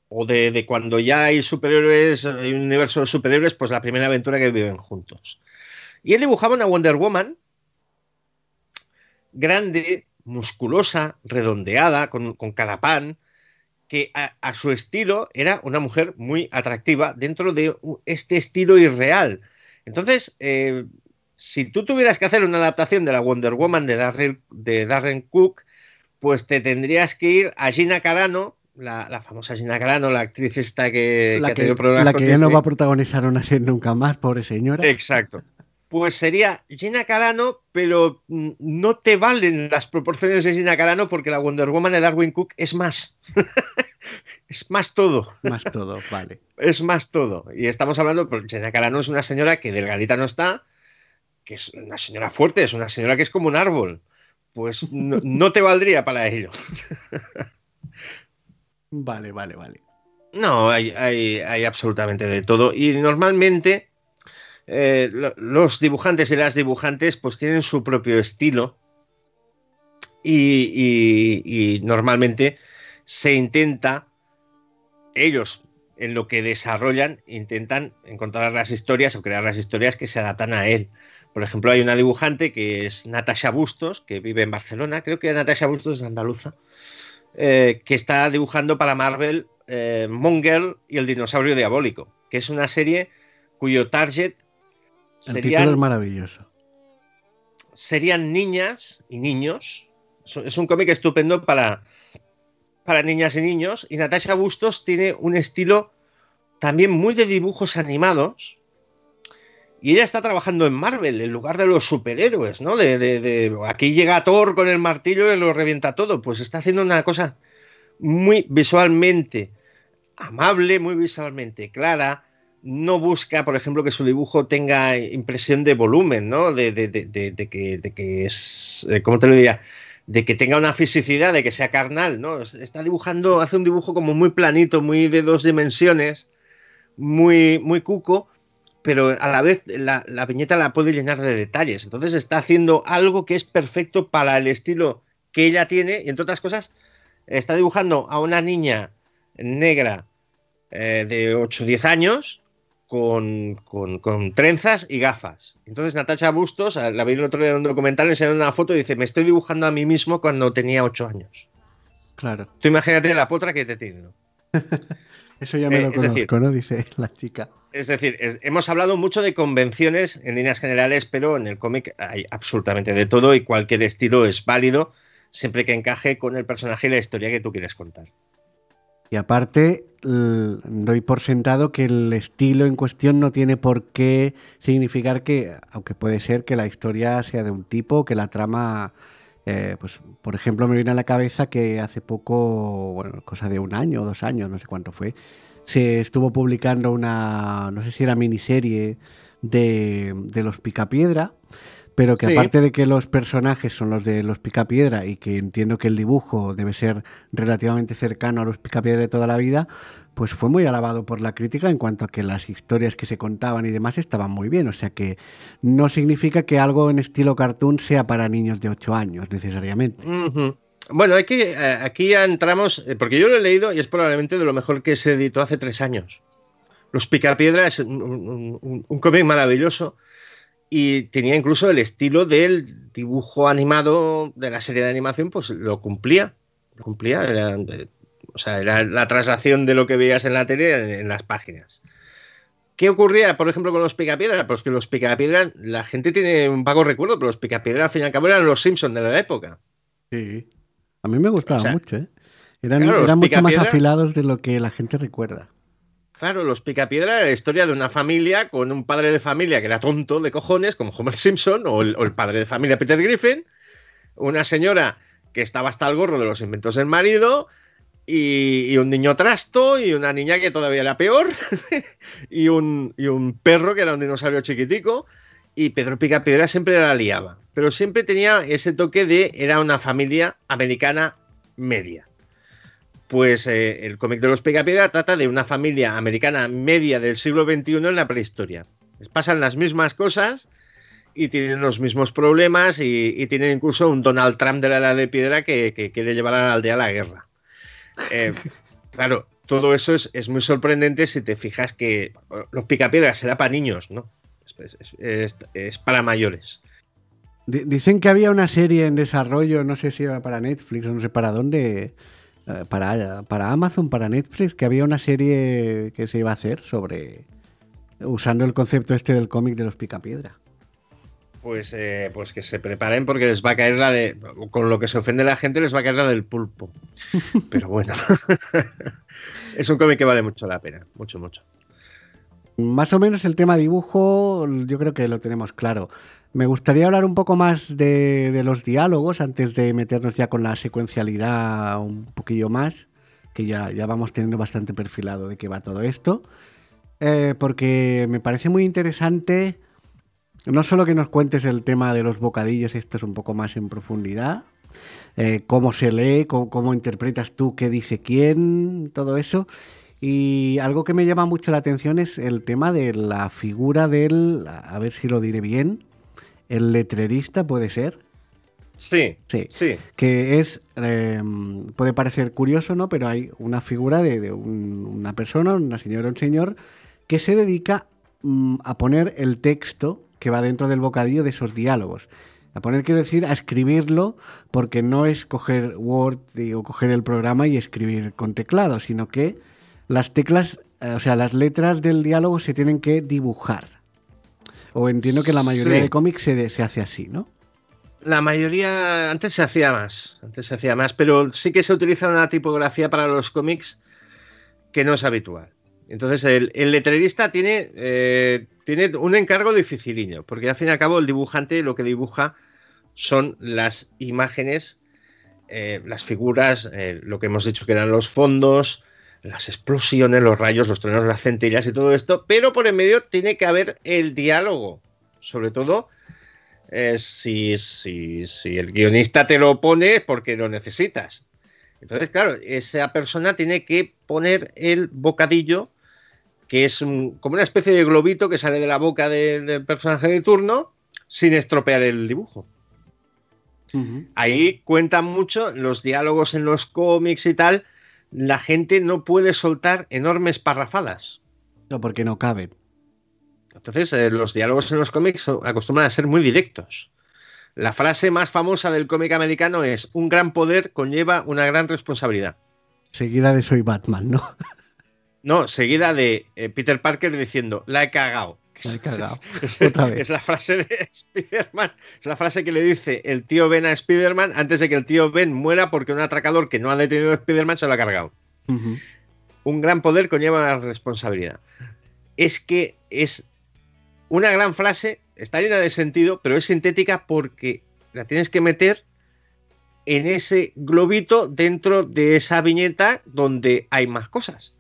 O de, cuando ya hay superhéroes, hay un universo de superhéroes, pues la primera aventura que viven juntos. Y él dibujaba una Wonder Woman grande, musculosa, redondeada, con, con carapán, que a, su estilo era una mujer muy atractiva dentro de este estilo irreal. Entonces, eh, si tú tuvieras que hacer una adaptación de la Wonder Woman de Darren, de Darren Cook, pues te tendrías que ir a Gina Carano, la, famosa Gina Carano, la actriz esta que, la ha tenido problemas La que ya no va a protagonizar una serie nunca más, pobre señora. Exacto. Pues sería Gina Carano, pero no te valen las proporciones de Gina Carano porque la Wonder Woman de Darwin Cook es más. es más todo. Más todo, vale. es más todo. Y estamos hablando, pues Gina Carano es una señora que delgadita no está, que es una señora fuerte, es una señora que es como un árbol, pues no, te valdría para ello. vale, vale, vale. No, hay, hay, absolutamente de todo. Y normalmente eh, los dibujantes y las dibujantes pues tienen su propio estilo. y, normalmente se intenta, ellos en lo que desarrollan, intentan encontrar las historias o crear las historias que se adaptan a él. Por ejemplo, hay una dibujante que es Natasha Bustos, que vive en Barcelona, creo que Natasha Bustos es andaluza, eh, que está dibujando para Marvel eh, Monger y el dinosaurio diabólico, que es una serie cuyo target es maravilloso. Serían niñas y niños. Es un cómic estupendo para, para niñas y niños. Y Natasha Bustos tiene un estilo también muy de dibujos animados y ella está trabajando en Marvel en lugar de los superhéroes, ¿no? De, aquí llega Thor con el martillo y lo revienta todo. Pues está haciendo una cosa muy visualmente amable, muy visualmente clara. No busca, por ejemplo, que su dibujo tenga impresión de volumen, ¿no? De, que, de que es, eh, ¿cómo te lo diría? De que tenga una fisicidad, de que sea carnal, ¿no? Está dibujando, hace un dibujo como muy planito, muy de dos dimensiones, muy, muy cuco, pero a la vez la, viñeta la puede llenar de detalles. Entonces está haciendo algo que es perfecto para el estilo que ella tiene y entre otras cosas está dibujando a una niña negra eh, de 8 o 10 años con, trenzas y gafas. Entonces Natasha Bustos, la vi el otro día en un documental, le enseñó una foto y dice, me estoy dibujando a mí mismo cuando tenía 8 años. Claro. Tú imagínate la potra que te tiene. Eso ya me eh, lo conozco, ¿no? Dice la chica. Es decir, hemos hablado mucho de convenciones en líneas generales, pero en el cómic hay absolutamente de todo y cualquier estilo es válido siempre que encaje con el personaje y la historia que tú quieres contar. Y aparte, doy por sentado que el estilo en cuestión no tiene por qué significar que, aunque puede ser que la historia sea de un tipo, que la trama, eh, pues, por ejemplo, me viene a la cabeza que hace poco, bueno, cosa de un año o dos años, no sé cuánto fue, se estuvo publicando una, no sé si era miniserie de, de los Picapiedra, pero que aparte de que los personajes son los de los Picapiedra y que entiendo que el dibujo debe ser relativamente cercano a los Picapiedra de toda la vida, pues fue muy alabado por la crítica en cuanto a que las historias que se contaban y demás estaban muy bien. O sea que no significa que algo en estilo cartoon sea para niños de 8 años necesariamente. Bueno, aquí, eh, aquí ya entramos, eh, porque yo lo he leído y es probablemente de lo mejor que se editó hace tres años. Los Picapiedra es un, cómic maravilloso y tenía incluso el estilo del dibujo animado de la serie de animación, pues lo cumplía. Lo cumplía. O sea, era la traslación de lo que veías en la tele en, las páginas. ¿Qué ocurría, por ejemplo, con los Picapiedra? Pues que los Picapiedra, la gente tiene un vago recuerdo, pero los Picapiedra al fin y al cabo eran los Simpsons de la época. Sí. A mí me gustaba mucho, ¿eh? Eran, eran mucho más afilados de lo que la gente recuerda. Claro, los Picapiedra era la historia de una familia con un padre de familia que era tonto de cojones, como Homer Simpson, o el, padre de familia Peter Griffin, una señora que estaba hasta el gorro de los inventos del marido, y, un niño trasto, y una niña que todavía era peor, y, un, y un perro que era un dinosaurio chiquitico, y Pedro Picapiedra siempre la liaba, pero siempre tenía ese toque de era una familia americana media. Pues eh, el cómic de los Picapiedra trata de una familia americana media del siglo XXI en la prehistoria. Les pasan las mismas cosas y tienen los mismos problemas y, tienen incluso un Donald Trump de la edad de piedra que, quiere llevar a la aldea a la guerra. Eh, claro, todo eso es, muy sorprendente si te fijas que los Picapiedras será para niños, ¿no? Es, para mayores. Dicen que había una serie en desarrollo, no sé si era para Netflix o no sé para dónde, eh, para, para Amazon, para Netflix, que había una serie que se iba a hacer sobre usando el concepto este del cómic de los picapiedra. Pues, eh, pues que se preparen porque les va a caer la de. Con lo que se ofende la gente, les va a caer la del pulpo. Pero bueno, es un cómic que vale mucho la pena, mucho, mucho. Más o menos el tema dibujo, yo creo que lo tenemos claro. Me gustaría hablar un poco más de, los diálogos antes de meternos ya con la secuencialidad un poquillo más, que ya, ya vamos teniendo bastante perfilado de qué va todo esto, eh, porque me parece muy interesante no solo que nos cuentes el tema de los bocadillos, esto es un poco más en profundidad, eh, cómo se lee, cómo, interpretas tú qué dice quién, todo eso. Y algo que me llama mucho la atención es el tema de la figura del, a ver si lo diré bien, el letrerista puede ser. Sí, sí, sí. Que es, em, puede parecer curioso, ¿no? Pero hay una figura de, una persona, una señora o un señor, que se dedica mm, a poner el texto que va dentro del bocadillo de esos diálogos. A poner, quiero decir, a escribirlo, porque no es coger Word o coger el programa y escribir con teclado, sino que las teclas, eh, o sea, las letras del diálogo se tienen que dibujar. O entiendo que la mayoría de cómics se, se hace así, ¿no? La mayoría, antes se hacía más, antes se hacía más, pero sí que se utiliza una tipografía para los cómics que no es habitual. Entonces, el, letrerista tiene, eh, tiene un encargo dificiliño, porque al fin y al cabo el dibujante lo que dibuja son las imágenes, eh, las figuras, eh, lo que hemos dicho que eran los fondos, las explosiones, los rayos, los truenos, las centellas y todo esto, pero por en medio tiene que haber el diálogo, sobre todo eh, si, si, si, el guionista te lo pone porque lo necesitas. Entonces, claro, esa persona tiene que poner el bocadillo, que es como una especie de globito que sale de la boca del personaje de turno, sin estropear el dibujo. Ahí cuentan mucho los diálogos en los cómics y tal, la gente no puede soltar enormes parrafadas. No, porque no caben. Entonces, eh, los diálogos en los cómics acostumbran a ser muy directos. La frase más famosa del cómic americano es: Un gran poder conlleva una gran responsabilidad. Seguida de Soy Batman, ¿no? No, seguida de eh, Peter Parker diciendo: La he cagado. Es, la frase de Spider-Man. Es la frase que le dice el tío Ben a Spider-Man antes de que el tío Ben muera porque un atracador que no ha detenido a Spider-Man se lo ha cargado. Un gran poder conlleva una responsabilidad. Es que es una gran frase, está llena de sentido, pero es sintética porque la tienes que meter en ese globito dentro de esa viñeta donde hay más cosas.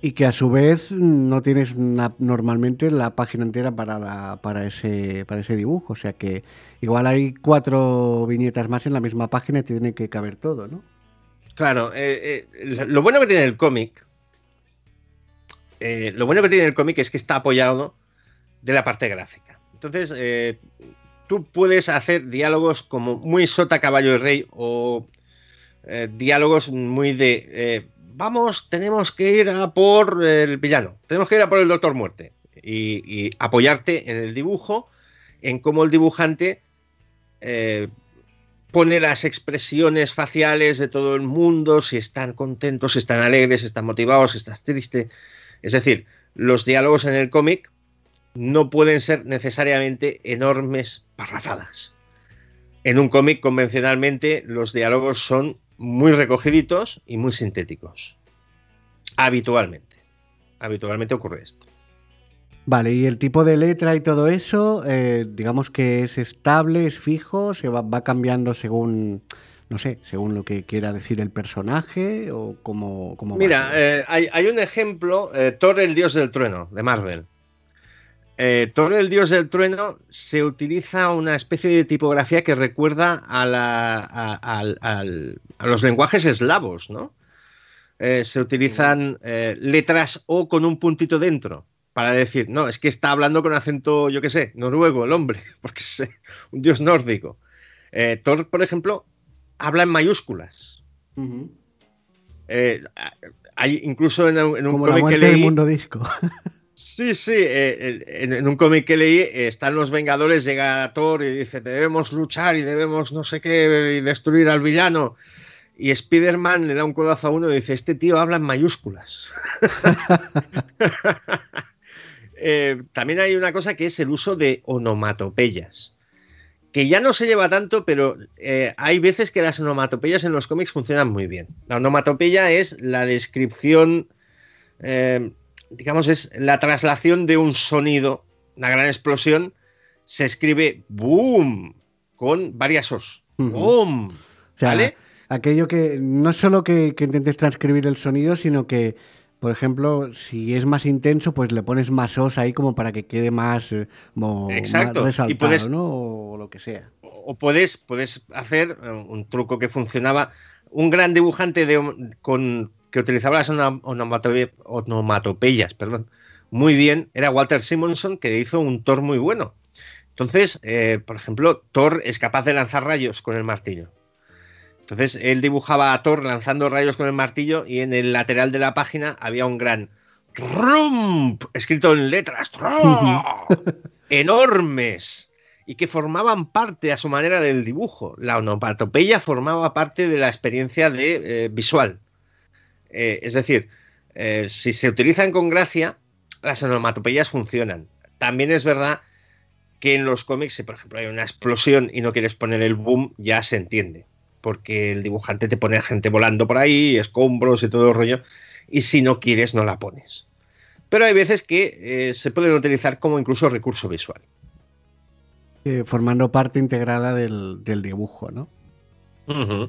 Y que a su vez no tienes normalmente la página entera para, para, ese, para ese dibujo. O sea que igual hay cuatro viñetas más en la misma página y tiene que caber todo, ¿no? Claro, eh, eh, lo bueno que tiene el cómic, eh, lo bueno que tiene el cómic es que está apoyado de la parte gráfica. Entonces, tú puedes hacer diálogos como muy sota, caballo y rey o diálogos muy de vamos, tenemos que ir a por el villano, tenemos que ir a por el Doctor Muerte y, apoyarte en el dibujo, en cómo el dibujante eh, pone las expresiones faciales de todo el mundo, si están contentos, si están alegres, si están motivados, si estás triste. Es decir, los diálogos en el cómic no pueden ser necesariamente enormes parrafadas. En un cómic convencionalmente los diálogos son muy recogiditos y muy sintéticos. Habitualmente. Habitualmente ocurre esto. Vale, y el tipo de letra y todo eso, eh, digamos que es estable, es fijo, se va, cambiando según, no sé, según lo que quiera decir el personaje o como... Mira, eh, hay, un ejemplo, eh, Thor el dios del trueno, de Marvel. Thor el dios del trueno se utiliza una especie de tipografía que recuerda a, a los lenguajes eslavos, ¿no? se utilizan letras O con un puntito dentro para decir, no, es que está hablando con acento, yo qué sé, noruego el hombre, porque es un dios nórdico. Eh, Thor, por ejemplo, habla en mayúsculas. Eh, hay incluso en, un cómic que leí. mundo disco. Sí, sí, eh, en, un cómic que leí están los Vengadores, llega Thor y dice, debemos luchar y debemos no sé qué, y destruir al villano. Y Spider-Man le da un codazo a uno y dice, este tío habla en mayúsculas. Eh, también hay una cosa que es el uso de onomatopeyas, que ya no se lleva tanto, pero eh, hay veces que las onomatopeyas en los cómics funcionan muy bien. La onomatopeya es la descripción, eh, digamos, es la traslación de un sonido, una gran explosión, se escribe boom con varias os. Boom. ¿Vale? aquello que no solo que intentes transcribir el sonido, sino que por ejemplo, si es más intenso, pues le pones más os ahí como para que quede más, eh, Exacto. resaltado, ¿no? O lo que sea. O puedes, puedes hacer eh, un truco que funcionaba. Un gran dibujante de, con, que utilizaba las onomatopeyas perdón, muy bien era Walter Simonson, que hizo un Thor muy bueno. Entonces, eh, por ejemplo, Thor es capaz de lanzar rayos con el martillo. Entonces él dibujaba a Thor lanzando rayos con el martillo y en el lateral de la página había un gran rump escrito en letras enormes y que formaban parte a su manera del dibujo. La onomatopeya formaba parte de la experiencia de, eh, visual. Eh, es decir, eh, si se utilizan con gracia, las onomatopeyas funcionan. También es verdad que en los cómics, si por ejemplo hay una explosión y no quieres poner el boom, ya se entiende porque el dibujante te pone gente volando por ahí, escombros y todo el rollo, y si no quieres no la pones. Pero hay veces que eh, se pueden utilizar como incluso recurso visual. Formando parte integrada del, dibujo, ¿no?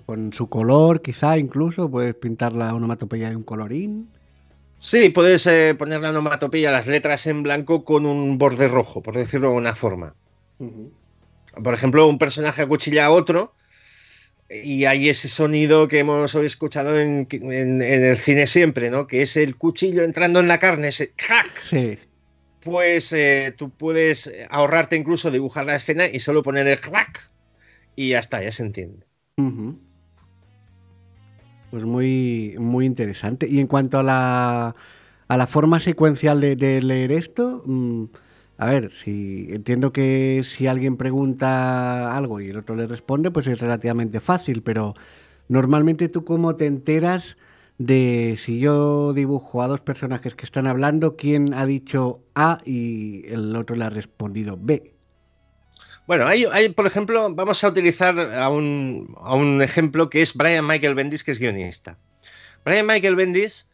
Con su color, quizá incluso, puedes pintar la onomatopeya de un colorín. Sí, puedes eh, poner la onomatopeya, las letras en blanco con un borde rojo, por decirlo de una forma. Por ejemplo, un personaje acuchilla a otro y hay ese sonido que hemos escuchado en, el cine siempre, ¿no? Que es el cuchillo entrando en la carne, ese crack. Pues eh, tú puedes ahorrarte incluso dibujar la escena y solo poner el crack y ya está, ya se entiende. Pues muy, muy interesante. Y en cuanto a la, a la forma secuencial de, leer esto, mm, a ver, si entiendo que si alguien pregunta algo y el otro le responde, pues es relativamente fácil, pero normalmente tú cómo te enteras de si yo dibujo a dos personajes que están hablando, quién ha dicho A y el otro le ha respondido B. Bueno, hay, por ejemplo, vamos a utilizar a un, a un, ejemplo que es Brian Michael Bendis, que es guionista. Brian Michael Bendis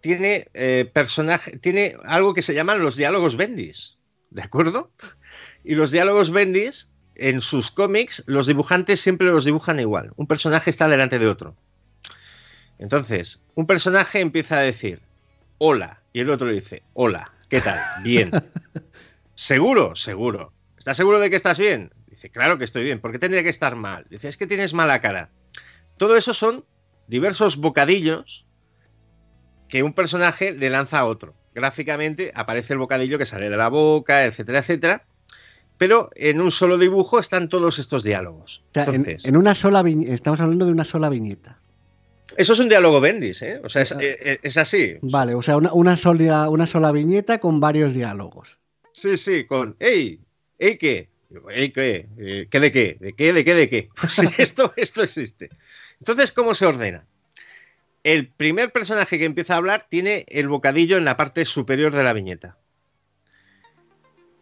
tiene, eh, personaje, tiene algo que se llaman los diálogos Bendis. ¿de acuerdo? Y los diálogos Bendis, en sus cómics, los dibujantes siempre los dibujan igual. Un personaje está delante de otro. Entonces, un personaje empieza a decir, hola, Y el otro le dice, hola, ¿qué tal? Bien. ¿Seguro? Seguro. ¿Estás seguro de que estás bien? Dice, claro que estoy bien. ¿Por qué tendría que estar mal? Dice, es que tienes mala cara. Todo eso son diversos bocadillos que un personaje le lanza a otro. Gráficamente aparece el bocadillo que sale de la boca, etcétera, etcétera. Pero en un solo dibujo están todos estos diálogos. en, una sola estamos hablando de una sola viñeta. Eso es un diálogo Bendis, ¿eh? O sea, es, eh, eh, así. Vale, o sea, una, sola, una sola viñeta con varios diálogos. Sí, sí, con ¡Ey! ¿Ey qué? ¿Ey qué? Eh, ¿Qué de qué? ¿De qué? ¿De qué? ¿De qué? Esto, esto existe. Entonces, ¿cómo se ordena? El primer personaje que empieza a hablar tiene el bocadillo en la parte superior de la viñeta.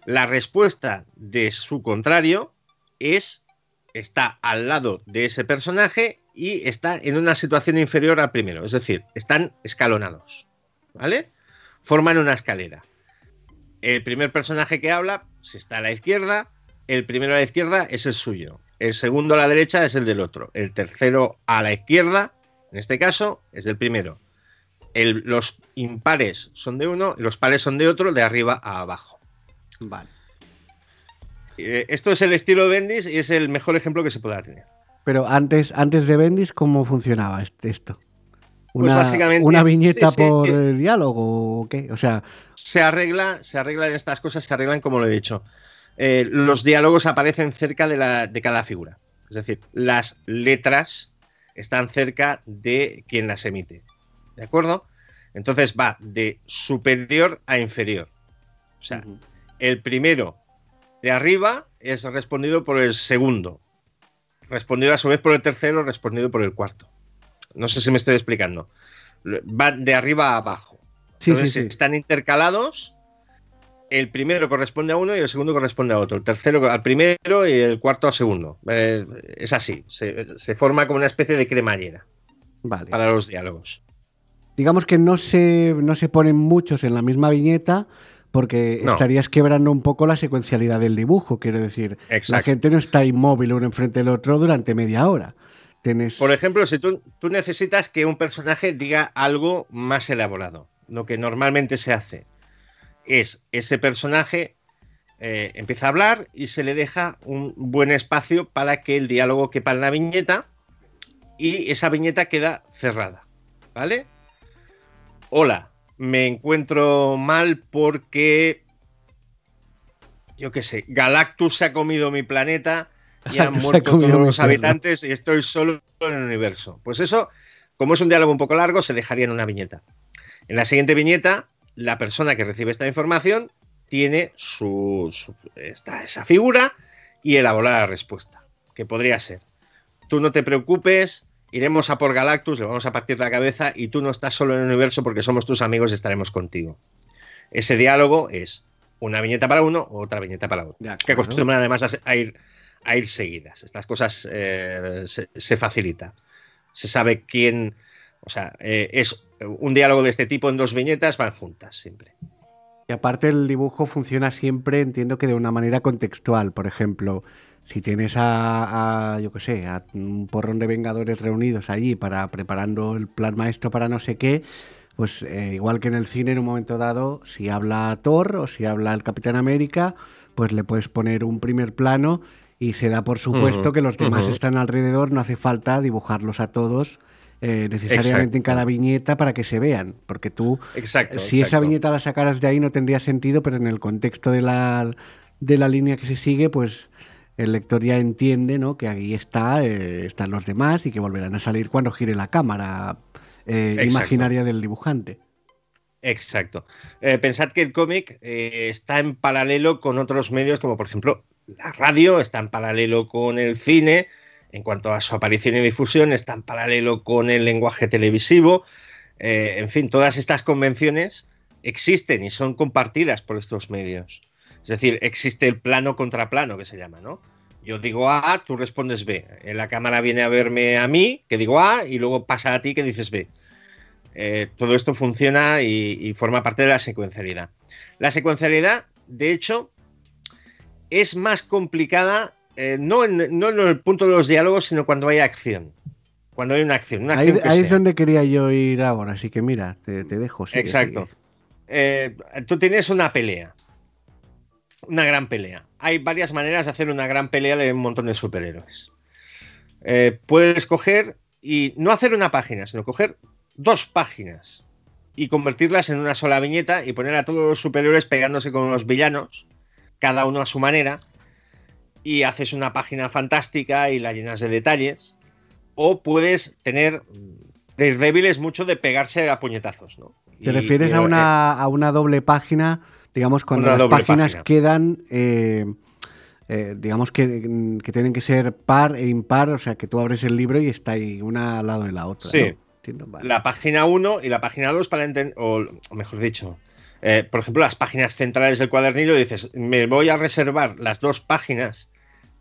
La respuesta de su contrario es está al lado de ese personaje y está en una situación inferior al primero, es decir, están escalonados, ¿vale? Forman una escalera. El primer personaje que habla si está a la izquierda, el primero a la izquierda es el suyo, el segundo a la derecha es el del otro, el tercero a la izquierda, en este caso, es del primero. los impares son de uno y los pares son de otro, de arriba a abajo. Vale. Eh, esto es el estilo de Bendis y es el mejor ejemplo que se pueda tener. Pero antes, antes de Bendis, ¿cómo funcionaba esto? Pues una, básicamente, una viñeta por el diálogo o qué? O sea, se arregla, se arreglan estas cosas, se arreglan como lo he dicho. Eh, los diálogos aparecen cerca de, la, de cada figura. Es decir, las letras están cerca de quien las emite. ¿De acuerdo? Entonces va de superior a inferior. O sea, el primero de arriba es respondido por el segundo. Respondido a su vez por el tercero, respondido por el cuarto. No sé si me estoy explicando. Va de arriba a abajo. Entonces están intercalados. El primero corresponde a uno y el segundo corresponde a otro. El tercero al primero y el cuarto al segundo. Eh, es así. Se, forma como una especie de cremallera vale. para los diálogos. Digamos que no se, no se ponen muchos en la misma viñeta, porque estarías quebrando un poco la secuencialidad del dibujo. Quiero decir, la gente no está inmóvil uno enfrente del otro durante media hora. Por ejemplo, si tú, necesitas que un personaje diga algo más elaborado, lo que normalmente se hace es ese personaje eh, empieza a hablar y se le deja un buen espacio para que el diálogo quepa en la viñeta y esa viñeta queda cerrada. ¿Vale? Hola, me encuentro mal porque, yo qué sé, Galactus se ha comido mi planeta y han muerto todos los habitantes y estoy solo en el universo. Pues eso, como es un diálogo un poco largo, se dejaría en una viñeta. En la siguiente viñeta, la persona que recibe esta información tiene su, esa figura y elabora la respuesta, que podría ser, tú no te preocupes, iremos a por Galactus, le vamos a partir la cabeza y tú no estás solo en el universo porque somos tus amigos y estaremos contigo. Ese diálogo es una viñeta para uno, otra viñeta para otro. Que acostumbran además a, ir a ir seguidas. Estas cosas eh, se, facilita. Se sabe quién, o sea, eh, es un diálogo de este tipo en dos viñetas, van juntas siempre. Y aparte el dibujo funciona siempre, entiendo que de una manera contextual. Por ejemplo, si tienes a, yo qué sé, a un porrón de Vengadores reunidos allí para preparando el plan maestro para no sé qué, pues eh, igual que en el cine en un momento dado, si habla Thor o si habla el Capitán América, pues le puedes poner un primer plano y se da por supuesto que los demás están alrededor, no hace falta dibujarlos a todos eh, necesariamente en cada viñeta para que se vean, porque tú, exacto, si esa viñeta la sacaras de ahí no tendría sentido, pero en el contexto de la, de la línea que se sigue, pues el lector ya entiende ¿no? que ahí está, eh, están los demás y que volverán a salir cuando gire la cámara eh, imaginaria del dibujante. Exacto. pensad que el cómic está en paralelo con otros medios, como por ejemplo la radio, está en paralelo con el cine, en cuanto a su aparición y difusión, está en paralelo con el lenguaje televisivo. Eh, en fin, todas estas convenciones existen y son compartidas por estos medios. Es decir, existe el plano contra plano que se llama, ¿no? Yo digo A, tú respondes B. En la cámara viene a verme a mí, que digo A, y luego pasa a ti que dices B. Eh, todo esto funciona y, forma parte de la secuencialidad. La secuencialidad, de hecho, es más complicada, eh, no, en, el punto de los diálogos, sino cuando hay acción. Cuando hay una acción. ahí, es donde quería yo ir ahora, así que mira, te, dejo. Exacto. eh, tú tienes una pelea. Una gran pelea. Hay varias maneras de hacer una gran pelea de un montón de superhéroes. Eh, puedes coger y no hacer una página, sino coger dos páginas y convertirlas en una sola viñeta y poner a todos los superhéroes pegándose con los villanos, cada uno a su manera, y haces una página fantástica y la llenas de detalles. O puedes tener débiles mucho de pegarse a puñetazos, ¿no? ¿Te refieres a una, a una doble página, digamos, cuando las páginas quedan, eh, eh, digamos, que, que, tienen que ser par e impar, o sea, que tú abres el libro y está ahí una al lado de la otra? Sí. La página 1 y la página 2 para entender, o, mejor dicho, eh, por ejemplo, las páginas centrales del cuadernillo, dices, me voy a reservar las dos páginas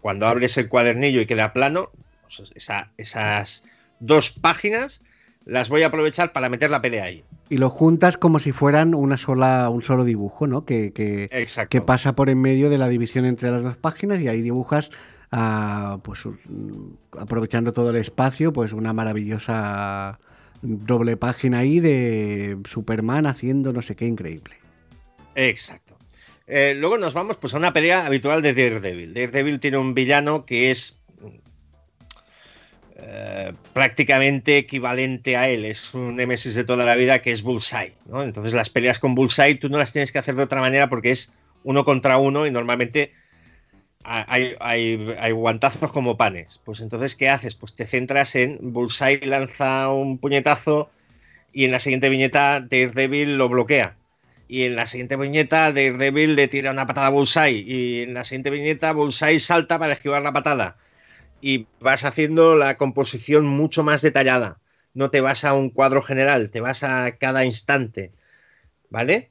cuando abres el cuadernillo y queda plano, pues esas dos páginas las voy a aprovechar para meter la pelea ahí. Y lo juntas como si fueran una sola, un solo dibujo, ¿no? Que, que, que pasa por en medio de la división entre las dos páginas y ahí dibujas, ah, pues aprovechando todo el espacio, pues una maravillosa doble página ahí de Superman haciendo no sé qué increíble. Exacto. Eh, luego nos vamos pues, a una pelea habitual de Daredevil. Daredevil tiene un villano que es eh, prácticamente equivalente a él. Es un Nemesis de toda la vida que es Bullseye. Entonces las peleas con Bullseye tú no las tienes que hacer de otra manera porque es uno contra uno y normalmente hay, hay, guantazos como panes. Pues entonces, ¿qué haces? Pues te centras en Bullseye lanza un puñetazo y en la siguiente viñeta Daredevil lo bloquea. Y en la siguiente viñeta Daredevil le tira una patada a Bullseye. Y en la siguiente viñeta Bullseye salta para esquivar la patada y vas haciendo la composición mucho más detallada. No te vas a un cuadro general, te vas a cada instante. ¿Vale?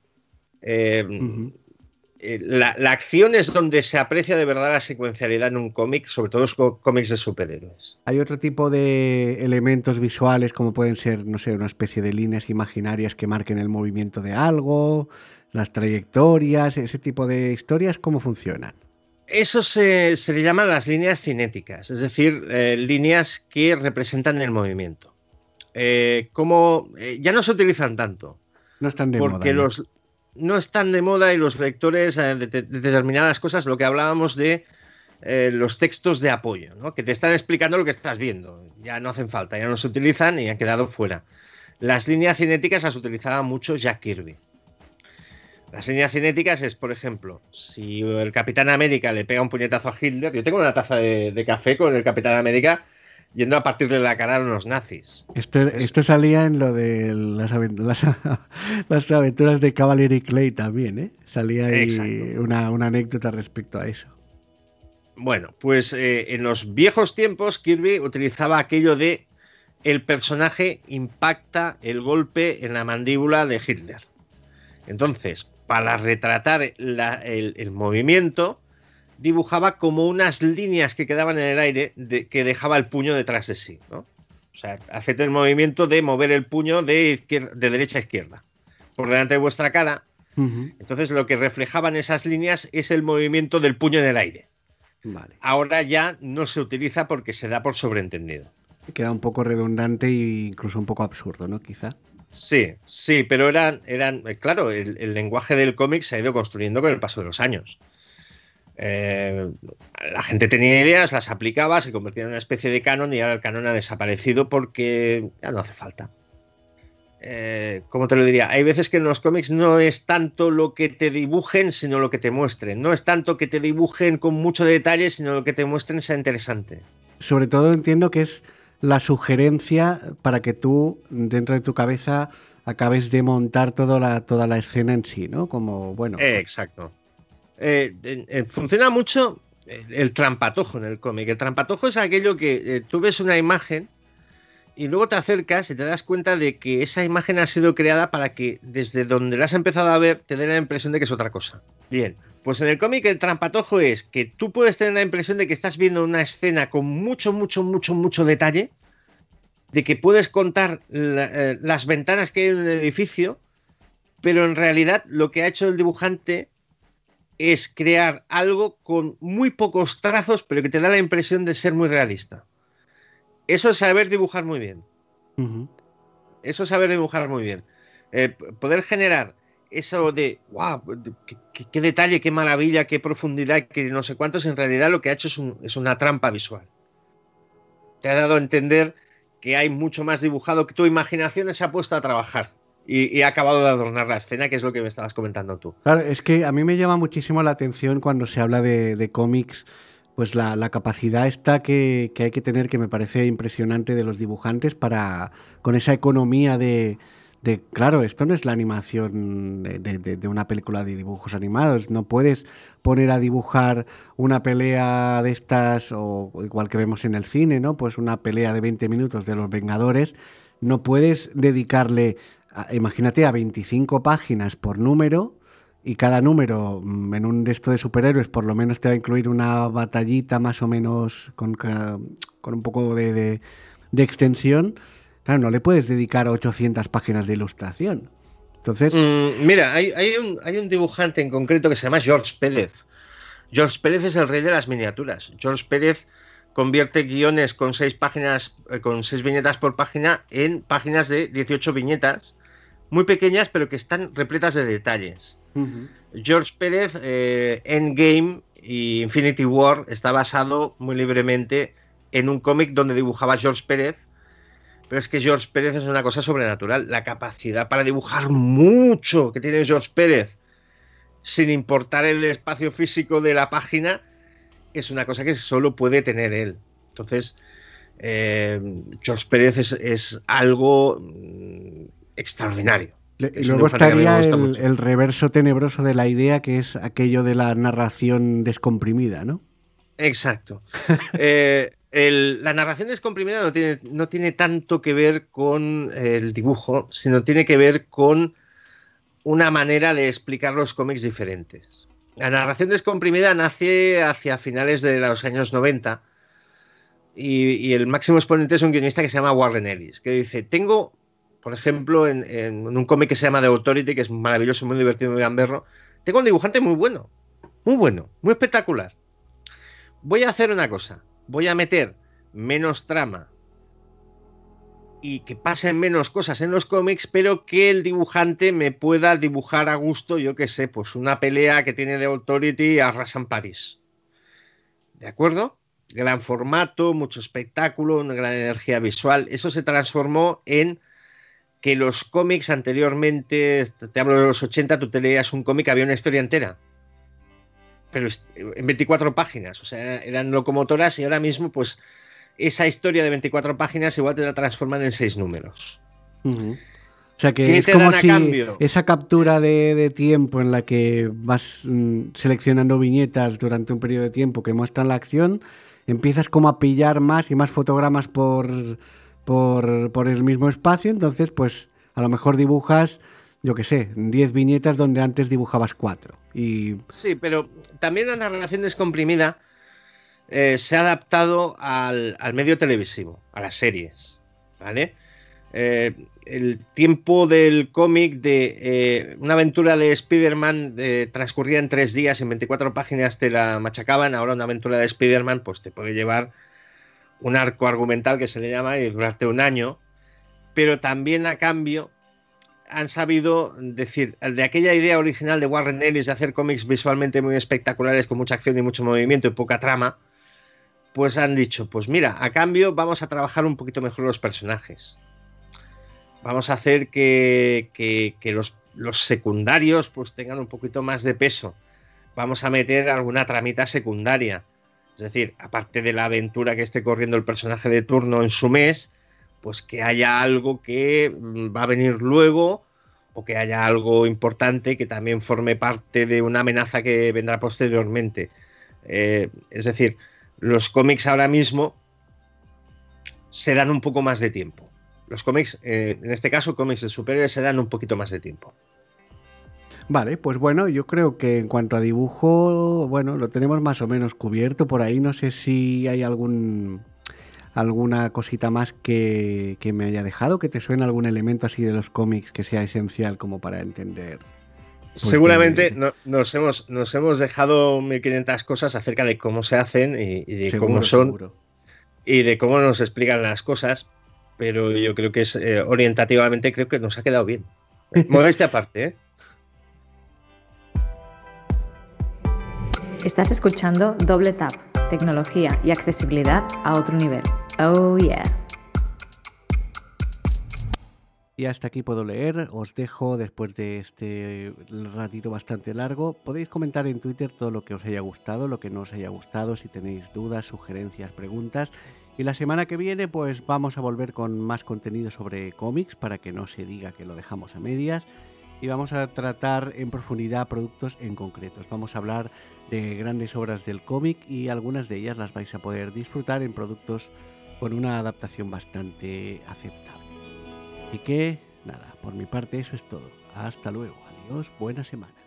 Eh, la, acción es donde se aprecia de verdad la secuencialidad en un cómic, sobre todo los cómics de superhéroes. Hay otro tipo de elementos visuales, como pueden ser, no sé, una especie de líneas imaginarias que marquen el movimiento de algo, las trayectorias, ese tipo de historias, ¿cómo funcionan? Eso se, le llama las líneas cinéticas, es decir, eh, líneas que representan el movimiento. Eh, como eh, ya no se utilizan tanto. No están de porque moda. Los, ¿no? están de moda y los lectores de, determinadas cosas, lo que hablábamos de los textos de apoyo, que te están explicando lo que estás viendo. Ya no hacen falta, ya no se utilizan y han quedado fuera. Las líneas cinéticas las utilizaba mucho Jack Kirby. Las líneas cinéticas es, por ejemplo, si el Capitán América le pega un puñetazo a Hitler, yo tengo una taza de, café con el Capitán América yendo a partir de la cara a los nazis. Esto, salía en lo de las, aventuras, de Cavalry Clay también, ¿eh? Salía ahí una, anécdota respecto a eso. Bueno, pues eh, en los viejos tiempos Kirby utilizaba aquello de el personaje impacta el golpe en la mandíbula de Hitler. Entonces, para retratar el, movimiento, dibujaba como unas líneas que quedaban en el aire que dejaba el puño detrás de sí. ¿no? O sea, haced el movimiento de mover el puño de, de derecha a izquierda por delante de vuestra cara. Entonces, lo que reflejaban esas líneas es el movimiento del puño en el aire. Ahora ya no se utiliza porque se da por sobreentendido. Queda un poco redundante e incluso un poco absurdo, ¿no? Quizá. Sí, sí, pero eran, eran claro, el, lenguaje del cómic se ha ido construyendo con el paso de los años. Eh, la gente tenía ideas, las aplicaba, se convertía en una especie de canon y ahora el canon ha desaparecido porque ya no hace falta. Eh, ¿Cómo te lo diría? Hay veces que en los cómics no es tanto lo que te dibujen, sino lo que te muestren. No es tanto que te dibujen con mucho detalle, sino lo que te muestren sea interesante. Sobre todo entiendo que es la sugerencia para que tú, dentro de tu cabeza, acabes de montar toda la, toda la escena en sí, ¿no? Como, bueno. Eh, exacto. Eh, funciona mucho el, trampatojo en el cómic. El trampatojo es aquello que eh, tú ves una imagen y luego te acercas y te das cuenta de que esa imagen ha sido creada para que desde donde la has empezado a ver te dé la impresión de que es otra cosa. Bien, pues en el cómic el trampatojo es que tú puedes tener la impresión de que estás viendo una escena con mucho, mucho, mucho, mucho detalle, de que puedes contar eh, las ventanas que hay en el edificio, pero en realidad lo que ha hecho el dibujante es crear algo con muy pocos trazos, pero que te da la impresión de ser muy realista. Eso es saber dibujar muy bien. Eso es saber dibujar muy bien. Eh, poder generar eso de, wow, qué, detalle, qué maravilla, qué profundidad, que no sé cuántos, en realidad lo que ha hecho es, es una trampa visual. Te ha dado a entender que hay mucho más dibujado, que tu imaginación se ha puesto a trabajar y, ha acabado de adornar la escena, que es lo que me estabas comentando tú. Claro, es que a mí me llama muchísimo la atención cuando se habla de, cómics, pues la, capacidad esta que, hay que tener, que me parece impresionante de los dibujantes para, con esa economía de, de claro, esto no es la animación de, de, una película de dibujos animados, no puedes poner a dibujar una pelea de estas, o igual que vemos en el cine, ¿no? Pues una pelea de 20 minutos de los Vengadores, no puedes dedicarle imagínate a 25 páginas por número y cada número mm, en un de de superhéroes por lo menos te va a incluir una batallita más o menos con, con un poco de, de, extensión. Claro, no le puedes dedicar 800 páginas de ilustración. Entonces... Mm, mira, hay, hay, un, hay un dibujante en concreto que se llama George Pérez. George Pérez es el rey de las miniaturas. George Pérez convierte guiones con seis páginas, eh, con seis viñetas por página en páginas de 18 viñetas muy pequeñas, pero que están repletas de detalles. George Pérez, eh, Endgame y Infinity War está basado muy libremente en un cómic donde dibujaba George Pérez, pero es que George Pérez es una cosa sobrenatural. La capacidad para dibujar mucho que tiene George Pérez, sin importar el espacio físico de la página, es una cosa que solo puede tener él. Entonces, eh, George Pérez es algo extraordinario. y luego estaría el, reverso tenebroso de la idea, que es aquello de la narración descomprimida, ¿no? Exacto. Eh, la narración descomprimida no tiene, no tiene tanto que ver con el dibujo, sino tiene que ver con una manera de explicar los cómics diferentes. La narración descomprimida nace hacia finales de los años 90 y, y el máximo exponente es un guionista que se llama Warren Ellis, que dice, tengo por ejemplo, en, un cómic que se llama The Authority, que es maravilloso, muy divertido, muy gamberro, tengo un dibujante muy bueno, muy bueno, muy espectacular. Voy a hacer una cosa, voy a meter menos trama y que pasen menos cosas en los cómics, pero que el dibujante me pueda dibujar a gusto, yo qué sé, pues una pelea que tiene The Authority a Rasan Paris. ¿De acuerdo? Gran formato, mucho espectáculo, una gran energía visual. Eso se transformó en que los cómics anteriormente, te hablo de los 80, tú te leías un cómic, había una historia entera. Pero en 24 páginas, o sea, eran locomotoras y ahora mismo, pues, esa historia de 24 páginas igual te la transforman en 6 números. O sea que es como si esa captura de, tiempo en la que vas mm, seleccionando viñetas durante un periodo de tiempo que muestran la acción, empiezas como a pillar más y más fotogramas por, por, por el mismo espacio, entonces pues a lo mejor dibujas, yo qué sé, 10 viñetas donde antes dibujabas 4. Y... Sí, pero también la narración descomprimida eh, se ha adaptado al, medio televisivo, a las series, ¿vale? Eh, el tiempo del cómic de eh, una aventura de Spider-Man transcurría en tres días, en 24 páginas te la machacaban, ahora una aventura de Spider-Man pues te puede llevar un arco argumental que se le llama y durante un año, pero también a cambio han sabido decir, de aquella idea original de Warren Ellis de hacer cómics visualmente muy espectaculares, con mucha acción y mucho movimiento y poca trama, pues han dicho, pues mira, a cambio vamos a trabajar un poquito mejor los personajes. Vamos a hacer que, los, los, secundarios pues tengan un poquito más de peso. Vamos a meter alguna tramita secundaria es decir, aparte de la aventura que esté corriendo el personaje de turno en su mes, pues que haya algo que mm, va a venir luego o que haya algo importante que también forme parte de una amenaza que vendrá posteriormente. Eh, es decir, los cómics ahora mismo se dan un poco más de tiempo. Los cómics, eh, en este caso, cómics de superhéroes se dan un poquito más de tiempo. Vale, pues bueno, yo creo que en cuanto a dibujo, bueno, lo tenemos más o menos cubierto por ahí. No sé si hay algún alguna cosita más que, que me haya dejado, que te suene algún elemento así de los cómics que sea esencial como para entender. Pues Seguramente nos, hemos, nos hemos dejado 1500 cosas acerca de cómo se hacen y, de cómo son y de cómo nos explican las cosas, pero yo creo que es eh, orientativamente creo que nos ha quedado bien. Modestia aparte, ¿eh? Estás escuchando Doble Tap, tecnología y accesibilidad a otro nivel. Oh yeah. Y hasta aquí puedo leer, os dejo después de este ratito bastante largo. Podéis comentar en Twitter todo lo que os haya gustado, lo que no os haya gustado, si tenéis dudas, sugerencias, preguntas. Y la semana que viene pues vamos a volver con más contenido sobre cómics para que no se diga que lo dejamos a medias. Y vamos a tratar en profundidad productos en concretos. Vamos a hablar de grandes obras del cómic y algunas de ellas las vais a poder disfrutar en productos con una adaptación bastante aceptable. Así que, nada, por mi parte eso es todo. Hasta luego. Adiós, buena semana.